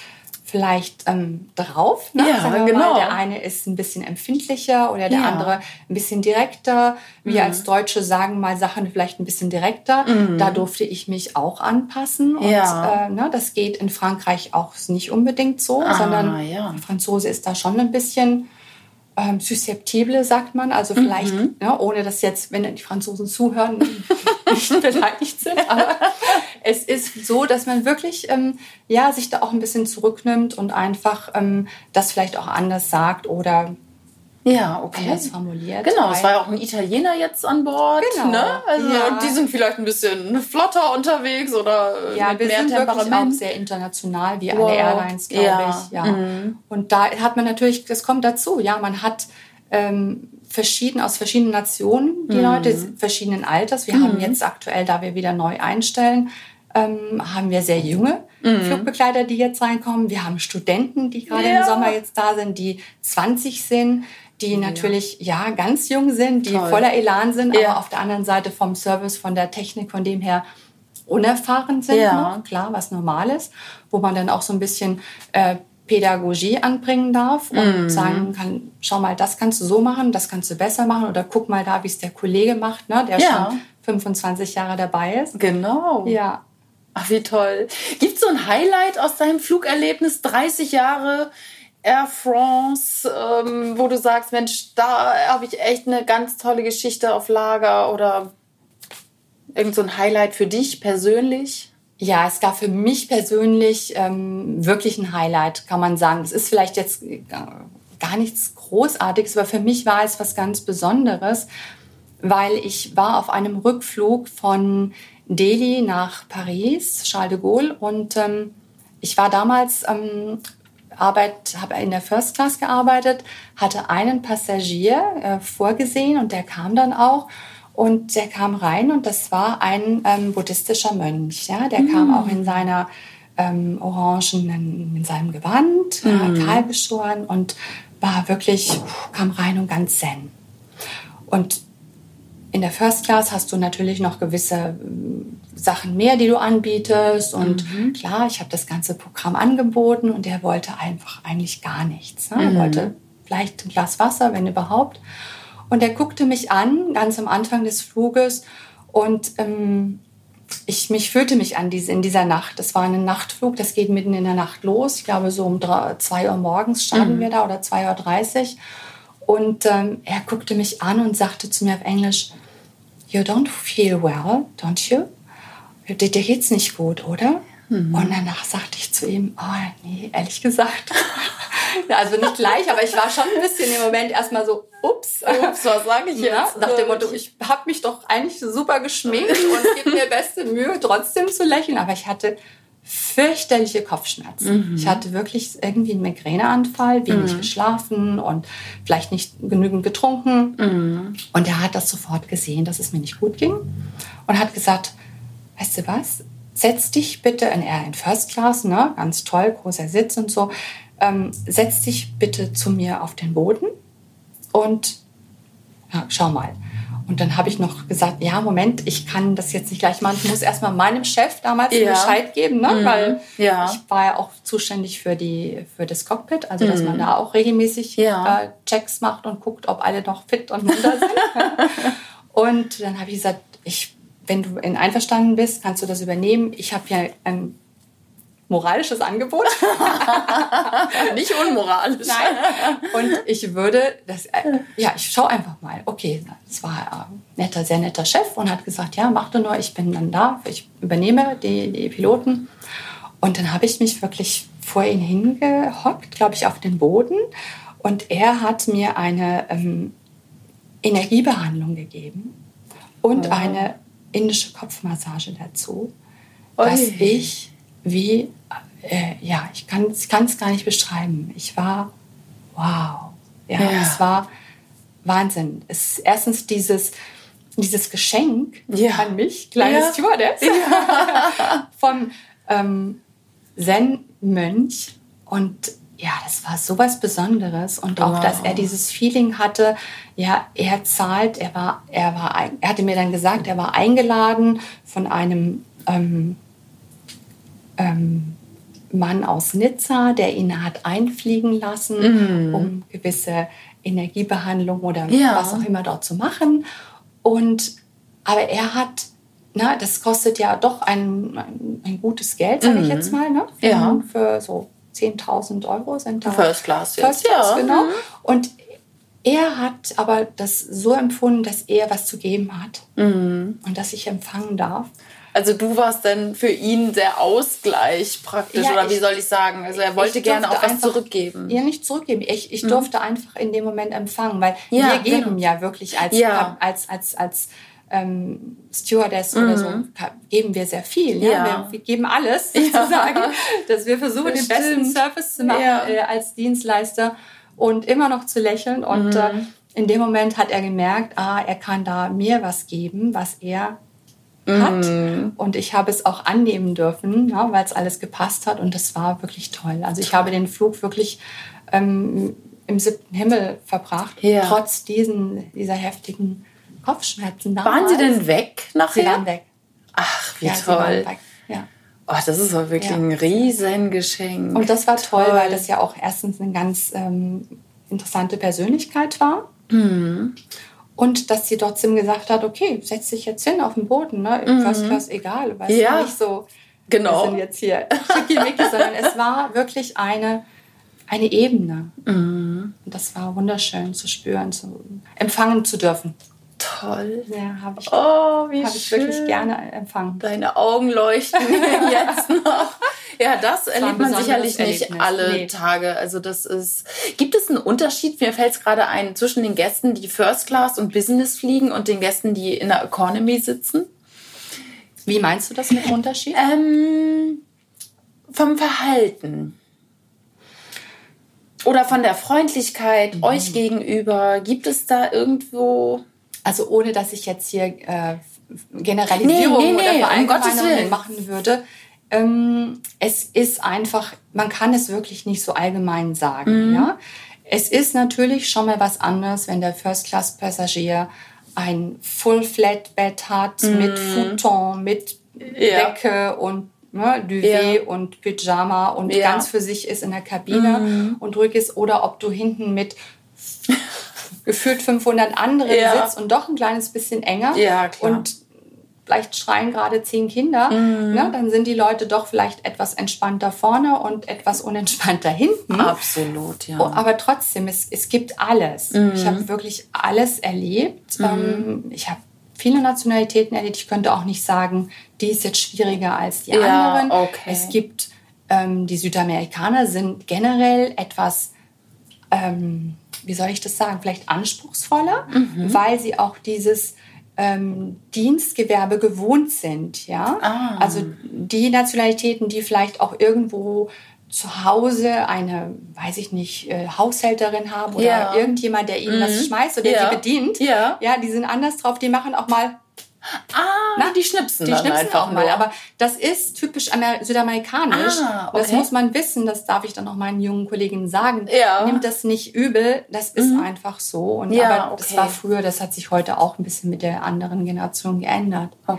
vielleicht ähm, drauf. Ne? Ja, genau. Mal, der eine ist ein bisschen empfindlicher oder der ja. andere ein bisschen direkter. Wir mhm. als Deutsche sagen mal Sachen vielleicht ein bisschen direkter. Mhm. Da durfte ich mich auch anpassen. Und ja. äh, ne, das geht in Frankreich auch nicht unbedingt so, ah, sondern ja. Franzose ist da schon ein bisschen ähm, susceptible, sagt man. Also vielleicht, mhm. ne, ohne dass jetzt, wenn die Franzosen zuhören, nicht beleidigt sind. Aber es ist so, dass man wirklich ähm, ja, sich da auch ein bisschen zurücknimmt und einfach ähm, das vielleicht auch anders sagt oder ja, okay. Anders formuliert. Genau, es war ja auch ein Italiener jetzt an Bord. Genau. Ne? Also, ja. Und die sind vielleicht ein bisschen flotter unterwegs oder ja, mit wir mehr sind Temperament. Wirklich auch sehr international, wie wow. alle Airlines, glaube ja. ich. Ja. Mhm. Und da hat man natürlich, das kommt dazu, ja, man hat ähm, verschieden aus verschiedenen Nationen die mhm. Leute, verschiedenen Alters. Wir mhm. haben jetzt aktuell, da wir wieder neu einstellen, ähm, haben wir sehr junge mhm. Flugbegleiter, die jetzt reinkommen. Wir haben Studenten, die gerade ja. im Sommer jetzt da sind, die 20 sind die natürlich ja ganz jung sind, die Toll. voller Elan sind, ja. aber auf der anderen Seite vom Service, von der Technik, von dem her unerfahren sind. Ja. Noch, klar, was normal ist, wo man dann auch so ein bisschen äh, Pädagogie anbringen darf und mm. sagen kann, schau mal, das kannst du so machen, das kannst du besser machen oder guck mal da, wie es der Kollege macht, ne, der ja. schon 25 Jahre dabei ist. Genau. Ja. Ach, wie toll. Gibt es so ein Highlight aus deinem Flugerlebnis, 30 Jahre Air France, ähm, wo du sagst, Mensch, da habe ich echt eine ganz tolle Geschichte auf Lager oder irgend so ein Highlight für dich persönlich? Ja, es gab für mich persönlich ähm, wirklich ein Highlight, kann man sagen. Das ist vielleicht jetzt gar nichts Großartiges, aber für mich war es was ganz Besonderes, weil ich war auf einem Rückflug von Delhi nach Paris, Charles de Gaulle, und ähm, ich war damals ähm, Arbeit, habe in der First Class gearbeitet, hatte einen Passagier äh, vorgesehen und der kam dann auch. Und der kam rein und das war ein ähm, buddhistischer Mönch. Ja? Der mhm. kam auch in seiner ähm, orangenen, in seinem Gewand, mhm. kahl geschoren und war wirklich, kam rein und ganz zen. Und in der First Class hast du natürlich noch gewisse ähm, Sachen mehr, die du anbietest. Und mhm. klar, ich habe das ganze Programm angeboten und er wollte einfach eigentlich gar nichts. Ne? Er mhm. wollte vielleicht ein Glas Wasser, wenn überhaupt. Und er guckte mich an, ganz am Anfang des Fluges. Und ähm, ich mich fühlte mich an diese, in dieser Nacht. Das war ein Nachtflug, das geht mitten in der Nacht los. Ich glaube, so um 2 Uhr morgens starten mhm. wir da oder 2.30 Uhr. Und ähm, er guckte mich an und sagte zu mir auf Englisch, You don't feel well, don't you? Dir geht's nicht gut, oder? Mhm. Und danach sagte ich zu ihm, oh nee, ehrlich gesagt. also nicht gleich, aber ich war schon ein bisschen im Moment erstmal so, ups. Ups, was sage ich jetzt? Nach dem Motto, ich habe mich doch eigentlich super geschminkt und gebe mir beste Mühe, trotzdem zu lächeln. Aber ich hatte fürchterliche Kopfschmerzen. Mhm. Ich hatte wirklich irgendwie einen Migräneanfall, wenig mhm. geschlafen und vielleicht nicht genügend getrunken. Mhm. Und er hat das sofort gesehen, dass es mir nicht gut ging und hat gesagt, weißt du was, setz dich bitte, in, er in First Class, ne, ganz toll, großer Sitz und so, ähm, setz dich bitte zu mir auf den Boden und ja, schau mal. Und dann habe ich noch gesagt, ja, Moment, ich kann das jetzt nicht gleich machen. Ich muss erstmal meinem Chef damals ja. Bescheid geben, ne? Mhm. weil ja. ich war ja auch zuständig für, die, für das Cockpit, also dass man mhm. da auch regelmäßig ja. äh, Checks macht und guckt, ob alle noch fit und munter sind. und dann habe ich gesagt, ich, wenn du einverstanden bist, kannst du das übernehmen. Ich habe ja ein moralisches Angebot. Nicht unmoralisch. Nein. Und ich würde, das, äh, ja, ich schaue einfach mal. Okay, das war ein netter, sehr netter Chef und hat gesagt, ja, mach du nur, ich bin dann da, ich übernehme die, die Piloten. Und dann habe ich mich wirklich vor ihn hingehockt, glaube ich, auf den Boden. Und er hat mir eine ähm, Energiebehandlung gegeben und oh. eine indische Kopfmassage dazu, Oi. dass ich wie äh, ja, ich kann es gar nicht beschreiben. Ich war, wow. Ja, ja. es war Wahnsinn. Es ist erstens dieses, dieses Geschenk ja. an mich, kleines ja. Stewardess, ja. vom ähm, Zen-Mönch. Und ja, das war so was Besonderes. Und auch, wow. dass er dieses Feeling hatte, ja, er zahlt, er war, er war, er hatte mir dann gesagt, er war eingeladen von einem ähm, ähm, Mann aus Nizza, der ihn hat einfliegen lassen, mm. um gewisse Energiebehandlung oder ja. was auch immer dort zu machen. Und aber er hat, na, das kostet ja doch ein, ein, ein gutes Geld, sage mm. ich mhm. jetzt mal, ne? Für, ja. für so 10.000 Euro sind da. First Class jetzt. First Class, ja. genau. Mhm. Und er hat aber das so empfunden, dass er was zu geben hat mm. und dass ich empfangen darf. Also du warst dann für ihn der Ausgleich praktisch, ja, oder wie ich, soll ich sagen? Also er wollte gerne auch was zurückgeben. Ja, nicht zurückgeben. Ich, ich mhm. durfte einfach in dem Moment empfangen, weil ja, wir geben genau. ja wirklich als, ja. als, als, als ähm, Stewardess mhm. oder so, mhm. geben wir sehr viel. Ja? Wir, wir, geben alles sozusagen, dass wir versuchen, das den besten Service zu machen äh, als Dienstleister und immer noch zu lächeln. Und mhm. äh, in dem Moment hat er gemerkt, ah, er kann da mir was geben, was er hat. Mm. Und ich habe es auch annehmen dürfen, ja, weil es alles gepasst hat. Und das war wirklich toll. Also ich habe den Flug wirklich ähm, im siebten Himmel verbracht, ja. trotz diesen, dieser heftigen Kopfschmerzen. Damals. Waren Sie denn weg nachher? Sie waren weg. Ach, wie ja, toll. Ja. Oh, das ist aber wirklich ja. ein Riesengeschenk. Und das war toll, toll, weil das ja auch erstens eine ganz ähm, interessante Persönlichkeit war. Mhm. Und dass sie trotzdem gesagt hat, okay, setz dich jetzt hin auf den Boden, ne? Mhm. First Class egal, weil ja. nicht so, genau. wir sind jetzt hier schickimicki, sondern es war wirklich eine, eine Ebene. Und das war wunderschön zu spüren, zu empfangen zu dürfen. Toll. Ja, habe ich, Oh, wie hab ich wirklich gerne empfangen. Deine Augen leuchten jetzt noch. Ja, das erlebt man sicherlich nicht Erlebnis. alle Nee. Tage. Also das ist. Gibt es einen Unterschied? Mir fällt es gerade ein zwischen den Gästen, die First Class und Business fliegen und den Gästen, die in der Economy sitzen. Wie meinst du das mit dem Unterschied? Ähm, vom Verhalten. Oder von der Freundlichkeit Mhm. euch gegenüber. Gibt es da irgendwo. Also ohne, dass ich jetzt hier äh, Generalisierung Nee, nee, nee, oder um Verallgemeinerungen Willen. machen würde. Ähm, es ist einfach, man kann es wirklich nicht so allgemein sagen. Mhm. Ja? Es ist natürlich schon mal was anderes, wenn der First-Class-Passagier ein Full-Flat-Bett hat mit Futon, mit Mhm. Ja. Decke und ne, Duvet Ja. und Pyjama und Ja. Mhm. ganz für sich ist in der Kabine und ruhig ist oder ob du hinten mit gefühlt 500 anderen Ja. sitzt und doch ein kleines bisschen enger Ja, klar. und vielleicht schreien gerade zehn Kinder, Mhm. ne, dann sind die Leute doch vielleicht etwas entspannter vorne und etwas unentspannter hinten. Absolut, ja. Aber trotzdem, es, es gibt alles. Mhm. Ich habe wirklich alles erlebt. Ähm, ich habe viele Nationalitäten erlebt. Ich könnte auch nicht sagen, die ist jetzt schwieriger als die Ja, anderen. okay. Es gibt, ähm, die Südamerikaner sind generell etwas, ähm, wie soll ich das sagen, vielleicht anspruchsvoller, Mhm. weil sie auch dieses ähm, Dienstgewerbe gewohnt sind. Ja? Ah. Also die Nationalitäten, die vielleicht auch irgendwo zu Hause eine, weiß ich nicht, äh, Haushälterin haben oder Ja. irgendjemand, der ihnen was schmeißt oder Ja. sie bedient. Ja. ja, die sind anders drauf. Die machen auch mal ah, Na, die schnipsen die schnipsen einfach auch mal, nur. aber das ist typisch amer südamerikanisch. Ah, Und Das okay. muss man wissen, das darf ich dann auch meinen jungen Kolleginnen sagen. Ja. Mhm. Nimmt das nicht übel, das ist einfach so. Und Ja, aber das okay. war früher, das hat sich heute auch ein bisschen mit der anderen Generation geändert. Ja.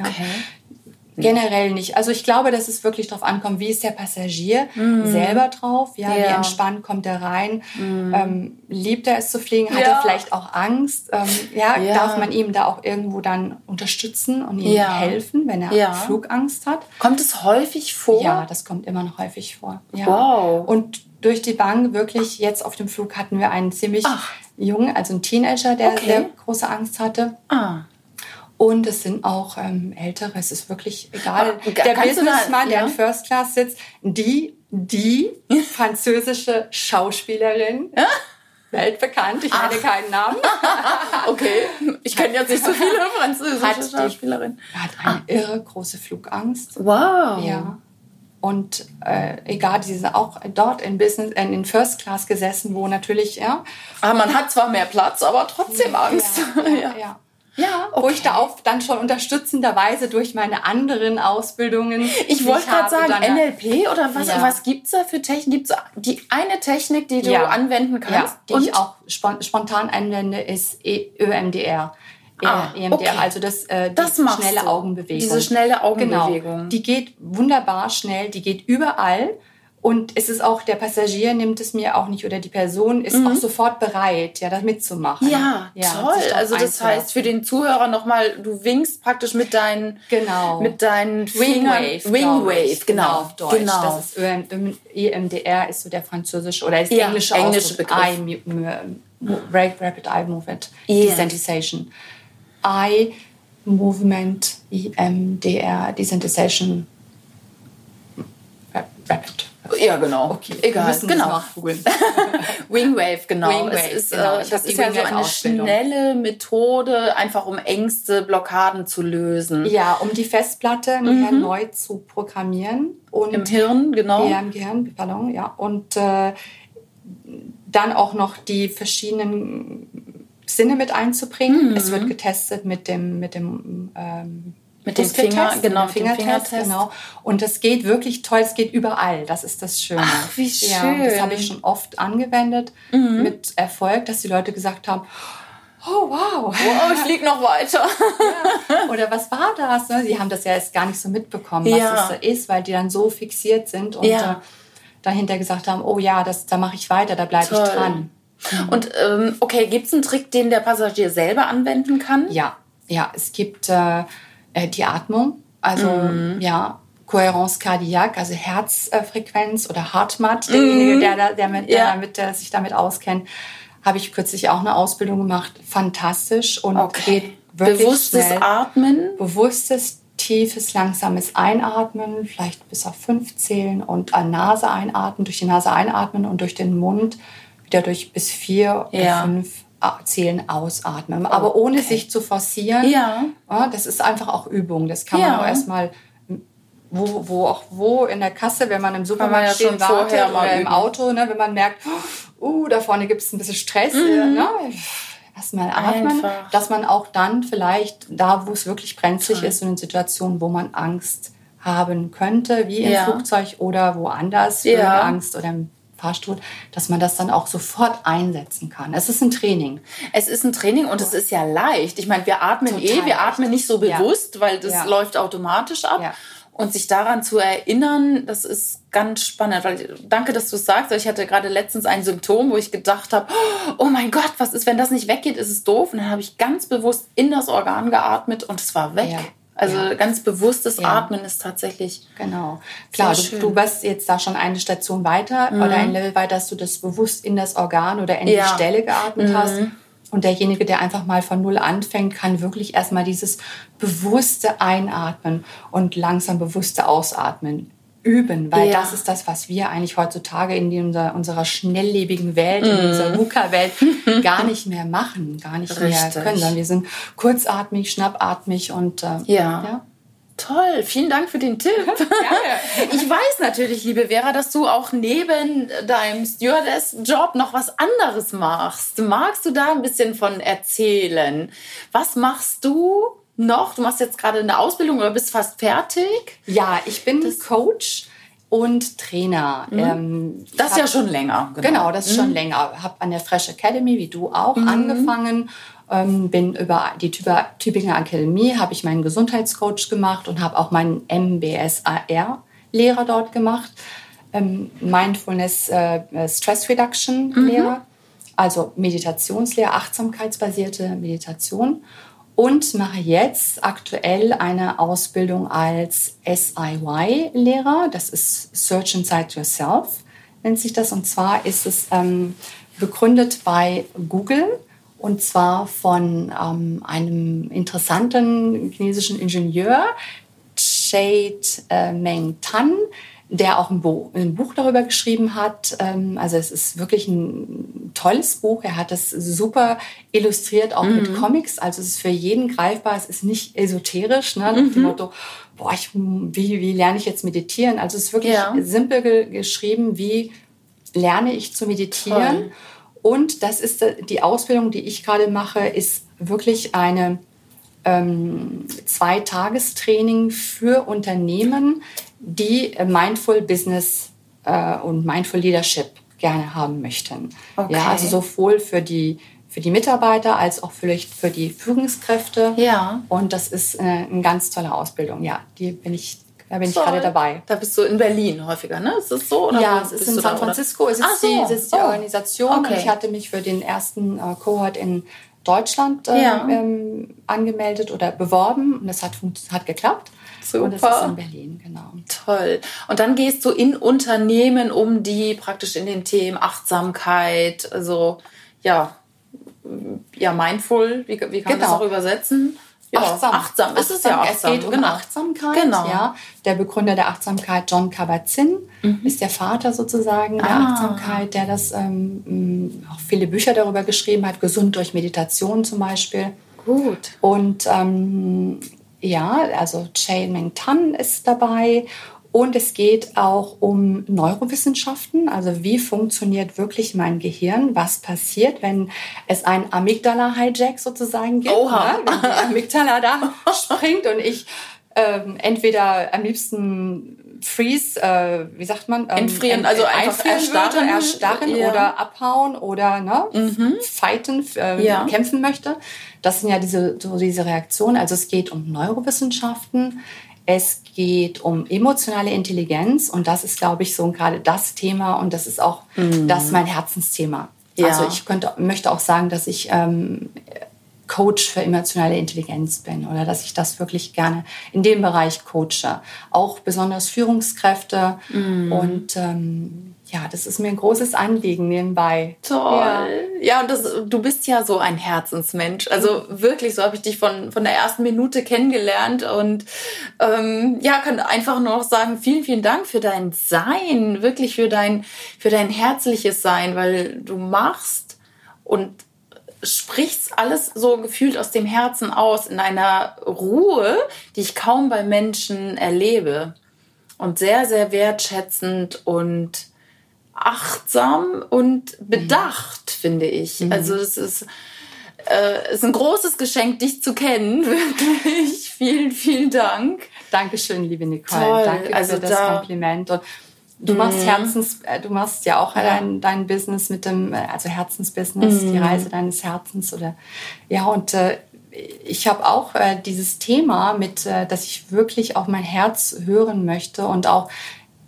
Okay. Generell nicht. Also ich glaube, dass es wirklich darauf ankommt, wie ist der Passagier selber drauf, ja, wie. Ja. Mhm. entspannt kommt er rein, ähm, liebt er es zu fliegen, hat Ja. er vielleicht auch Angst, ähm, ja, Ja. darf man ihm da auch irgendwo dann unterstützen und ihm Ja. helfen, wenn er. Flugangst hat. Kommt es häufig vor? Ja, das kommt immer noch häufig vor. Ja. Wow. Und durch die Bank wirklich, jetzt auf dem Flug hatten wir einen ziemlich Ach. jungen, also einen Teenager, der Okay. sehr große Angst hatte. Ah. Und es sind auch ähm, Ältere, es ist wirklich egal. Aber Der kannst du da- Businessmann, der ja? in First Class sitzt, die, die französische Schauspielerin, weltbekannt, ich nenne keinen Namen, Okay, ich kenne jetzt nicht so viele französische Schauspielerinnen. hat eine irre große Flugangst. Wow. Ja. Und äh, egal, die sind auch dort in Business, äh, in First Class gesessen, wo natürlich, ja, Aber man hat zwar mehr Platz, aber trotzdem Angst. Ja, ja, ja. Ja, wo ich da auch dann schon unterstützenderweise durch meine anderen Ausbildungen. Ich wollte gerade sagen, NLP oder was, Ja. was gibt es da für Technik? Gibt es die eine Technik, die du Ja. anwenden kannst? Ja, die ich auch spon spontan anwende, ist E- EMDR. Ah, EMDR, okay. also das, äh, Das schnelle du. Augenbewegung. Diese schnelle Augenbewegung. Genau. Die geht wunderbar schnell, die geht überall. Und es ist auch, der Passagier nimmt es mir auch nicht oder die Person ist auch sofort bereit, ja, das mitzumachen. Mhm. Ja, sich toll. Also das heißt für den Zuhörer nochmal, du winkst praktisch mit deinen, Genau. mit deinen Fingern. Wingwave. Wingwave, genau. auf Deutsch. Genau. Das ist EM EMDR ist so der französische oder ist Ja, englische, englische. Begriff. Mu- Rapid, Eye Movement Yes. Desensitization. Eye Movement EMDR Desensitization Rap- Rapid. Ja, genau. Okay, wir egal. müssen das Genau. nachgoogeln. Wingwave, genau. Wingwave, es ist, genau. äh, Ich das ist ja so eine schnelle Methode, einfach um Ängste, Blockaden zu lösen. ja, um die Festplatte im Gehirn neu zu programmieren und Im Hirn, genau. Ja, im Gehirn, pardon, ja. Und äh, dann auch noch die verschiedenen Sinne mit einzubringen. Es wird getestet mit dem, mit dem ähm, Mit dem Finger, genau, mit dem Fingertest, Fingertest. genau. Und das geht wirklich toll, es geht überall. Das ist das Schöne. Ach, wie Ja, schön. Mhm. das habe ich schon oft angewendet mit Erfolg, dass die Leute gesagt haben, oh wow, Oh, ich fliege noch weiter. oder was war das? Ne? Sie haben das ja erst gar nicht so mitbekommen, Ja. was das so ist, weil die dann so fixiert sind und Ja. dahinter gesagt haben, oh ja, das, da mache ich weiter, da bleibe ich dran. Und ähm, okay, gibt es einen Trick, den der Passagier selber anwenden kann? Ja, ja, es gibt äh, äh, die Atmung, also Mhm. ja, Kohärence cardiaque, also Herzfrequenz oder Heartmat, derjenige, der, der, mit, Ja. der, mit, der sich damit auskennt, habe ich kürzlich auch eine Ausbildung gemacht. Fantastisch und geht wirklich Bewusstes schnell. Atmen. Bewusstes, tiefes, langsames Einatmen, vielleicht bis auf fünf zählen und an Nase einatmen, durch die Nase einatmen und durch den Mund wieder durch bis vier Ja. oder fünf Zählen ausatmen. Aber ohne Okay. sich zu forcieren. Ja. Ja, das ist einfach auch Übung. Das kann Ja. man auch erstmal wo, wo auch wo in der Kasse, wenn man im Supermarkt ja stehen schon wartet oder im üben. Auto, ne, wenn man merkt, uh, da vorne gibt es ein bisschen Stress, Mhm. ne, erstmal atmen, Einfach. dass man auch dann vielleicht da, wo es wirklich brenzlig ist und in Situationen, wo man Angst haben könnte, wie im Ja. Flugzeug oder woanders, Ja. Höhenangst oder im Fahrstuhl, dass man das dann auch sofort einsetzen kann. Es ist ein Training. Es ist ein Training und es ist ja leicht. Ich meine, wir atmen Total eh, wir leicht. atmen nicht so Ja. bewusst, weil das Ja. läuft automatisch ab. Ja. Und sich daran zu erinnern, das ist ganz spannend. Weil, danke, dass du es sagst. Ich hatte gerade letztens ein Symptom, wo ich gedacht habe, oh mein Gott, was ist, wenn das nicht weggeht, ist es doof. Und dann habe ich ganz bewusst in das Organ geatmet und es war weg. Also Ja. ganz bewusstes Ja. Atmen ist tatsächlich Genau. Klar, du, du bist jetzt da schon eine Station weiter oder ein Level weiter, dass du das bewusst in das Organ oder in Ja. die Stelle geatmet hast. Und derjenige, der einfach mal von Null anfängt, kann wirklich erstmal dieses bewusste Einatmen und langsam bewusste Ausatmen üben, weil Ja. das ist das, was wir eigentlich heutzutage in unserer, unserer schnelllebigen Welt, in unserer VUCA-Welt gar nicht mehr machen, gar nicht mehr Richtig. können, sondern wir sind kurzatmig, schnappatmig und äh, Ja. ja. Toll, vielen Dank für den Tipp. Ich weiß natürlich, liebe Vera, dass du auch neben deinem Stewardess-Job noch was anderes machst. Magst du da ein bisschen von erzählen? Was machst du noch? Du machst jetzt gerade eine Ausbildung oder bist fast fertig. Ja, ich bin Coach und Trainer. Ähm, ich Das ist hab- ja schon länger. Genau, das ist schon länger. Habe an der Fresh Academy, wie du auch, angefangen. Ähm, bin über die Tübinger Akademie, habe ich meinen Gesundheitscoach gemacht und habe auch meinen MBSAR-Lehrer dort gemacht. Ähm, Mindfulness äh, Stress Reduction Lehrer, also Meditationslehrer, achtsamkeitsbasierte Meditation. Und mache jetzt aktuell eine Ausbildung als SIY-Lehrer. Das ist Search Inside Yourself, nennt sich das. Und zwar ist es ähm, begründet bei Google und zwar von ähm, einem interessanten chinesischen Ingenieur, Jade äh, Meng Tan, der auch ein Buch, ein Buch darüber geschrieben hat. Ähm, also es ist wirklich ein tolles Buch. Er hat das super illustriert, auch mit Comics. Also es ist für jeden greifbar. Es ist nicht esoterisch, ne? nach dem Motto, boah, ich, wie, wie lerne ich jetzt meditieren? Also es ist wirklich Ja. simpel ge geschrieben, wie lerne ich zu meditieren. Toll. Und das ist äh, die Ausbildung, die ich gerade mache, ist wirklich eine ähm, Zweitagestraining für Unternehmen, die äh, Mindful Business äh, und Mindful Leadership gerne haben möchten. Okay. Ja, also sowohl für die für die Mitarbeiter als auch vielleicht für die Führungskräfte. Ja. Und das ist äh, eine ganz tolle Ausbildung. Ja, die bin ich, da bin ich Toll. gerade dabei. Da bist du in Berlin häufiger, ne? Ist das so? Oder Ja, es ist in San? Francisco. Es ist, so. die, es ist die Oh. Organisation. Okay. Und ich hatte mich für den ersten äh, Cohort in Deutschland äh, Ja. ähm, angemeldet oder beworben. Und das hat, hat geklappt. Super. Und das ist in Berlin, genau. Toll. Und dann gehst du in Unternehmen, um die praktisch in den Themen Achtsamkeit, also ja, ja, mindful, wie, wie kann man das Genau. auch übersetzen? Ja, achtsam. achtsam. Es ist ja Achtsam. Es geht um genau. Achtsamkeit. Genau. Ja. Der Begründer der Achtsamkeit, John Kabat-Zinn, ist der Vater sozusagen der Ah. Achtsamkeit, der das ähm, mh, auch viele Bücher darüber geschrieben hat, gesund durch Meditation zum Beispiel. Gut. Und ähm, ja, also Chain Meng Tan ist dabei. Und es geht auch um Neurowissenschaften, also wie funktioniert wirklich mein Gehirn, was passiert, wenn es einen Amygdala-Hijack sozusagen gibt, Oha. ne? wenn die Amygdala da springt und ich ähm, entweder am liebsten freeze, äh, wie sagt man? Ähm, Entfrieren, also einfach erstarren. würde, erstarren Ja. oder abhauen oder ne, fighten, äh, Ja. kämpfen möchte. Das sind ja diese, so diese Reaktionen. Also es geht um Neurowissenschaften, es geht um emotionale Intelligenz und das ist, glaube ich, so gerade das Thema und das ist auch das mein Herzensthema. Ja. Also ich könnte, möchte auch sagen, dass ich ähm, Coach für emotionale Intelligenz bin oder dass ich das wirklich gerne in dem Bereich coache. Auch besonders Führungskräfte mm. und ähm, ja, das ist mir ein großes Anliegen nebenbei. Toll. Ja, ja und das, du bist ja so ein Herzensmensch. Also wirklich, so habe ich dich von, von der ersten Minute kennengelernt und ähm, ja, kann einfach nur noch sagen, vielen, vielen Dank für dein Sein, wirklich für dein, für dein herzliches Sein, weil du machst und sprichst alles so gefühlt aus dem Herzen aus, in einer Ruhe, die ich kaum bei Menschen erlebe. Und sehr, sehr wertschätzend und achtsam und bedacht, mhm. finde ich. Mhm. Also es ist, äh, ist ein großes Geschenk, dich zu kennen. Wirklich. vielen, vielen Dank. Dankeschön, liebe Nicole. Toll. Danke also für das da, Kompliment. Und du machst mhm. Herzens, äh, du machst ja auch ja. Dein, dein Business mit dem, äh, also Herzensbusiness, die mhm. Reise deines Herzens oder ja und äh, ich habe auch äh, dieses Thema mit, äh, dass ich wirklich auf mein Herz hören möchte und auch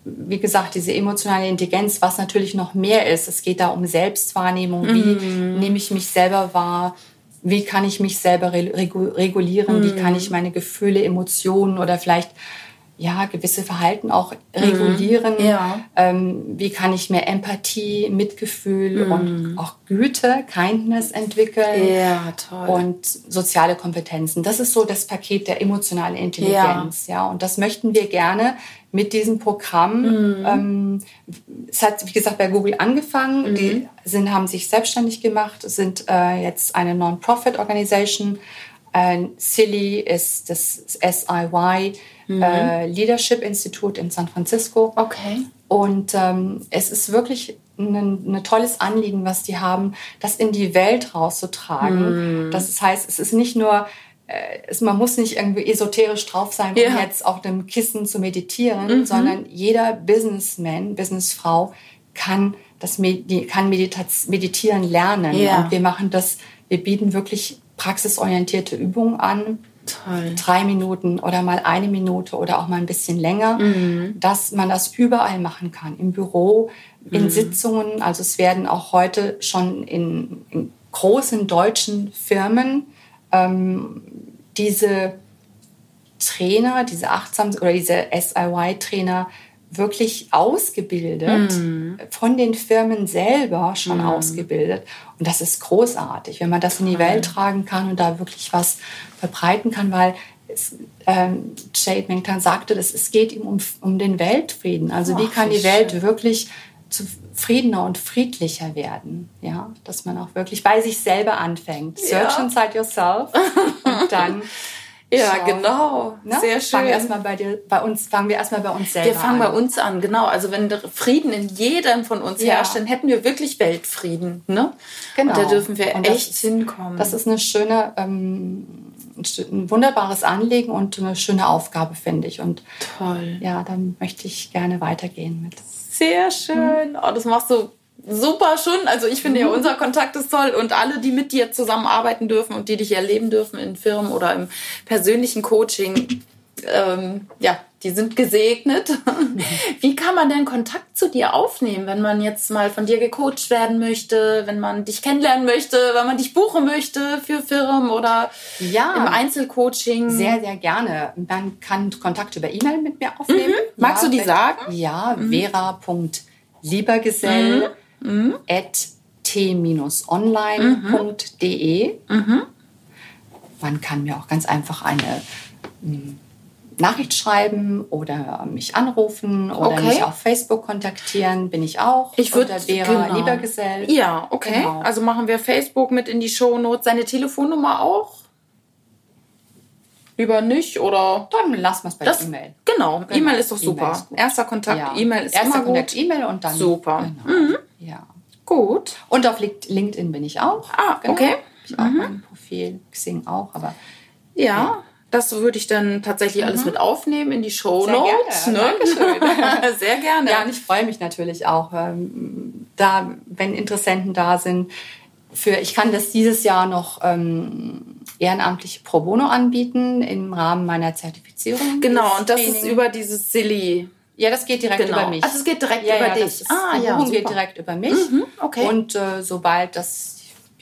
wie gesagt, diese emotionale Intelligenz, was natürlich noch mehr ist. Es geht da um Selbstwahrnehmung. Wie mm. nehme ich mich selber wahr? Wie kann ich mich selber regulieren? Mm. Wie kann ich meine Gefühle, Emotionen oder vielleicht ja, gewisse Verhalten auch regulieren. Mhm. Ja. Ähm, wie kann ich mehr Empathie, Mitgefühl mhm. und auch Güte, Kindness entwickeln. Ja, toll. Und soziale Kompetenzen. Das ist so das Paket der emotionalen Intelligenz. Ja, ja und das möchten wir gerne mit diesem Programm. Mhm. Ähm, es hat, wie gesagt, bei Google angefangen. Mhm. Die sind, haben sich selbstständig gemacht, sind äh, jetzt eine Non-Profit-Organisation. Äh, Silly ist das SIY mhm. äh, Leadership Institute in San Francisco. Okay. Und ähm, es ist wirklich ein, tolles Anliegen, was die haben, das in die Welt rauszutragen. Mhm. Das heißt, es ist nicht nur es, man muss nicht irgendwie esoterisch drauf sein, um ja. jetzt auf dem Kissen zu meditieren, mhm. sondern jeder Businessman, Businessfrau kann das kann meditieren lernen. Ja. Und wir machen das, wir bieten wirklich praxisorientierte Übungen an. Toll. Drei Minuten oder mal eine Minute oder auch mal ein bisschen länger, mhm. dass man das überall machen kann. Im Büro, in mhm. Sitzungen. Also es werden auch heute schon in, in großen deutschen Firmen ähm, diese Trainer, diese Achtsam oder diese SIY-Trainer wirklich ausgebildet, mm. von den Firmen selber schon mm. ausgebildet. Und das ist großartig, wenn man das in die Welt tragen kann und da wirklich was verbreiten kann, weil es, ähm, Jade Mengtan sagte, dass es geht ihm um, um den Weltfrieden. Also Ach, wie kann die Welt wirklich zufriedener und friedlicher werden. Ja, dass man auch wirklich bei sich selber anfängt. Search ja. inside yourself und dann ja, Schau. genau. Ne? Sehr schön. Fangen wir erstmal bei dir, bei uns, fangen wir erstmal bei uns selber an. Wir fangen an. bei uns an, genau. Also wenn Frieden in jedem von uns ja. herrscht, dann hätten wir wirklich Weltfrieden. Ne? Genau. Und da dürfen wir und echt das, hinkommen. Das ist eine schöne, ähm, ein wunderbares Anliegen und eine schöne Aufgabe, finde ich. Und toll. Ja, dann möchte ich gerne weitergehen mit. Sehr schön. Oh, das machst du super schon. Also ich finde ja, mhm. unser Kontakt ist toll und alle, die mit dir zusammenarbeiten dürfen und die dich erleben dürfen in Firmen oder im persönlichen Coaching, ähm, ja, die sind gesegnet. Wie kann man denn Kontakt zu dir aufnehmen, wenn man jetzt mal von dir gecoacht werden möchte, wenn man dich kennenlernen möchte, wenn man dich buchen möchte für Firmen oder ja, im Einzelcoaching? Sehr, sehr gerne. Man kann Kontakt über E-Mail mit mir aufnehmen. Mhm. Magst ja, du die sagen? Ja, mhm. vera.liebergesell mhm. at t-online.de. Mhm. Man kann mir auch ganz einfach eine hm, Nachricht schreiben oder mich anrufen oder okay. mich auf Facebook kontaktieren, bin ich auch. Ich würde Vera genau. Liebergesell. Ja, okay. Genau. Also machen wir Facebook mit in die Shownotes. Seine Telefonnummer auch? Lieber nicht oder? Dann lassen wir es bei das, E-Mail. Genau, genau. E-Mail ist doch super. Ist Erster Kontakt, ja. E-Mail ist Erster immer Kontakt, gut. E-Mail und dann. Super. Genau. Mhm. Ja. Gut. Und auf LinkedIn bin ich auch. Ah, genau. okay. Ich auch mhm. mein Profil, Xing auch, aber. ja. ja. Das würde ich dann tatsächlich mhm. alles mit aufnehmen in die Show Notes. Sehr gerne. Ne? Sehr gerne. Ja, und ich freue mich natürlich auch, ähm, da, wenn Interessenten da sind. Für, ich kann das dieses Jahr noch ähm, ehrenamtlich pro bono anbieten im Rahmen meiner Zertifizierung. Genau, und das Training. ist über dieses Silly. Ja, das geht direkt genau. über mich. Also es geht direkt ja, über ja, dich. ah, ja, geht direkt über mich. Mhm, okay. Und äh, sobald das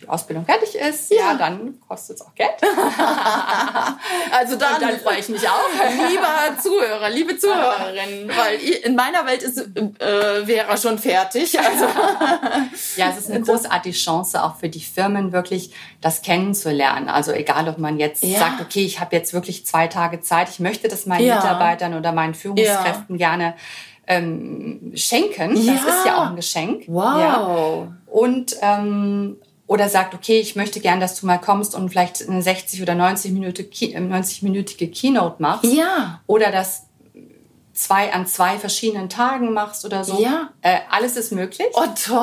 die Ausbildung fertig ist, ja, ja dann kostet es auch Geld. also dann, dann freue ich mich auch. Lieber Zuhörer, liebe Zuhörerin, weil in meiner Welt ist äh, Vera schon fertig. Also. ja, es ist eine großartige Chance auch für die Firmen wirklich das kennenzulernen. Also egal, ob man jetzt ja. sagt, okay, ich habe jetzt wirklich zwei Tage Zeit, ich möchte das meinen ja. Mitarbeitern oder meinen Führungskräften gerne ähm, schenken. Ja. Das ist ja auch ein Geschenk. Wow. Ja. Und ähm, oder sagt, okay, ich möchte gern, dass du mal kommst und vielleicht eine 60 oder 90 minütige 90 Keynote machst. Ja. Oder das zwei an zwei verschiedenen Tagen machst oder so. Ja. Äh, alles ist möglich. Oh, toll.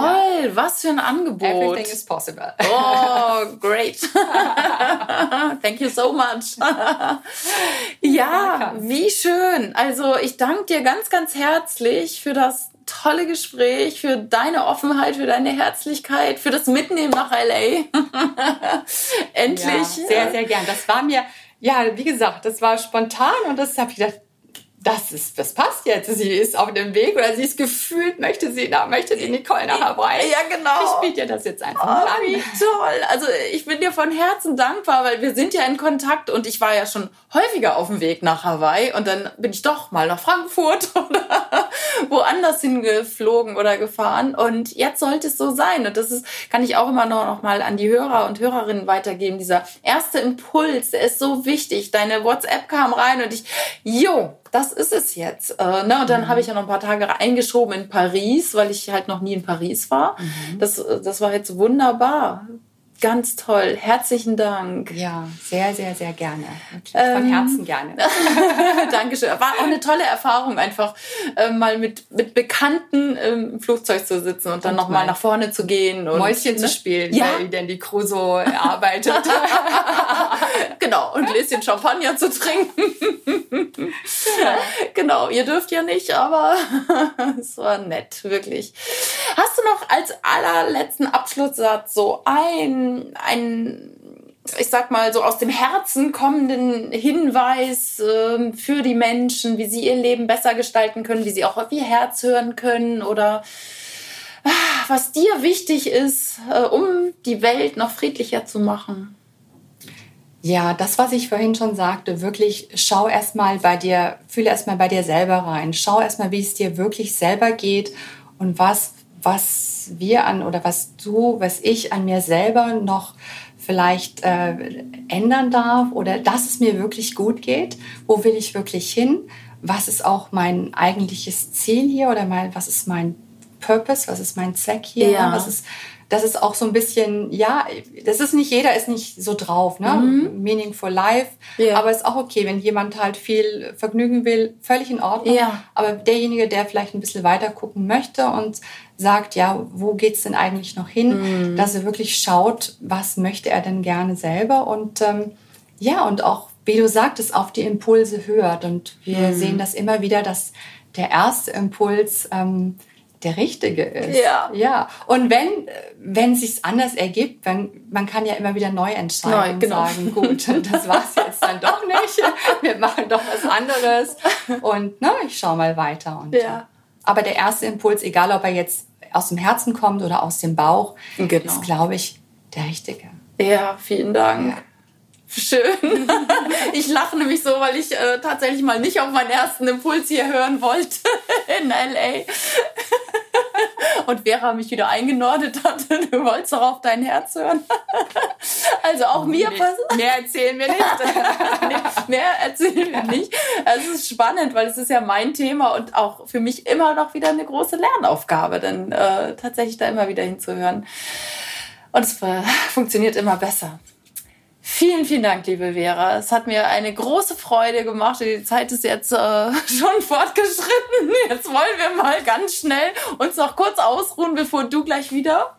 Ja. Was für ein Angebot. Everything is possible. Oh, great. Thank you so much. ja, wie schön. Also ich danke dir ganz, ganz herzlich für das tolle Gespräch, für deine Offenheit, für deine Herzlichkeit, für das Mitnehmen nach LA. Endlich. Ja, sehr, sehr gern. Das war mir, ja, wie gesagt, das war spontan und das habe ich gedacht, das ist, das passt jetzt. Sie ist auf dem Weg oder sie ist gefühlt, möchte sie da, möchte die Nicole nach Hawaii. Ja, genau. Ich biete dir das jetzt einfach oh, mal an. Wie toll. Also ich bin dir von Herzen dankbar, weil wir sind ja in Kontakt und ich war ja schon häufiger auf dem Weg nach Hawaii und dann bin ich doch mal nach Frankfurt oder woanders hingeflogen oder gefahren und jetzt sollte es so sein und das ist, kann ich auch immer noch, noch mal an die Hörer und Hörerinnen weitergeben. Dieser erste Impuls, der ist so wichtig. Deine WhatsApp kam rein und ich, jo, das ist es jetzt. Äh, ne? Und dann mhm. habe ich ja noch ein paar Tage eingeschoben in Paris, weil ich halt noch nie in Paris war. Mhm. Das, das war jetzt wunderbar. Ganz toll. Herzlichen Dank. Ja, sehr, sehr, sehr gerne. Von ähm, Herzen gerne. Dankeschön. War auch eine tolle Erfahrung, einfach äh, mal mit, mit Bekannten im Flugzeug zu sitzen und dann nochmal nach vorne zu gehen. Und, Mäuschen ne? zu spielen, ja. weil denn die Crew so arbeitet. und Gläschen Champagner zu trinken. ja. Genau, ihr dürft ja nicht, aber es war nett, wirklich. Hast du noch als allerletzten Abschlusssatz so ein ein, ich sag mal, so aus dem Herzen kommenden Hinweis äh, für die Menschen, wie sie ihr Leben besser gestalten können, wie sie auch auf ihr Herz hören können oder ah, was dir wichtig ist, äh, um die Welt noch friedlicher zu machen? Ja, das, was ich vorhin schon sagte, wirklich schau erstmal bei dir, fühle erstmal bei dir selber rein. Schau erstmal, wie es dir wirklich selber geht und was was wir an oder was du, was ich an mir selber noch vielleicht äh, ändern darf oder dass es mir wirklich gut geht. Wo will ich wirklich hin? Was ist auch mein eigentliches Ziel hier oder mein, was ist mein Purpose? Was ist mein Zweck hier? Ja. Was ist das ist auch so ein bisschen, ja, das ist nicht jeder ist nicht so drauf, ne? Mhm. Meaningful Life. Ja. Aber ist auch okay, wenn jemand halt viel Vergnügen will, völlig in Ordnung. Ja. Aber derjenige, der vielleicht ein bisschen weiter gucken möchte und sagt, ja, wo geht's denn eigentlich noch hin, mhm. dass er wirklich schaut, was möchte er denn gerne selber und ähm, ja, und auch, wie du sagtest, auf die Impulse hört. Und wir mhm. sehen das immer wieder, dass der erste Impuls ähm, der richtige ist. Ja. Ja. Und wenn, wenn es sich anders ergibt, wenn, man kann ja immer wieder neu entscheiden neu, genau. und sagen, gut, das war's jetzt dann doch nicht. Wir machen doch was anderes. Und na, ich schaue mal weiter. Und, ja. Aber der erste Impuls, egal ob er jetzt aus dem Herzen kommt oder aus dem Bauch, genau. ist, glaube ich, der richtige. Ja, vielen Dank. Ja. Schön. Ich lache nämlich so, weil ich äh, tatsächlich mal nicht auf meinen ersten Impuls hier hören wollte in LA. Und Vera mich wieder eingenordet hat. Du wolltest doch auf dein Herz hören. Also auch mir passiert. Mehr erzählen wir nicht. mehr erzählen wir nicht. Es ist spannend, weil es ist ja mein Thema und auch für mich immer noch wieder eine große Lernaufgabe, dann äh, tatsächlich da immer wieder hinzuhören. Und es äh, funktioniert immer besser. Vielen, vielen Dank, liebe Vera. Es hat mir eine große Freude gemacht. Die Zeit ist jetzt äh, schon fortgeschritten. Jetzt wollen wir mal ganz schnell uns noch kurz ausruhen, bevor du gleich wieder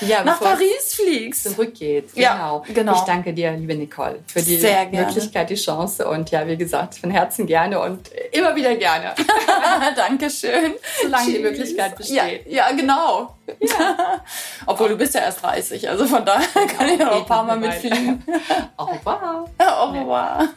ja, nach Paris fliegst. Zurückgeht. Genau. Ja, genau. Ich danke dir, liebe Nicole, für die Möglichkeit, die Chance und ja, wie gesagt, von Herzen gerne und immer wieder gerne. Dankeschön. Solange Tschüss. die Möglichkeit besteht. Ja, ja genau. Ja. Obwohl du bist ja erst 30, also von daher kann ich noch ein paar Mal mitfliegen. Au revoir. Au revoir.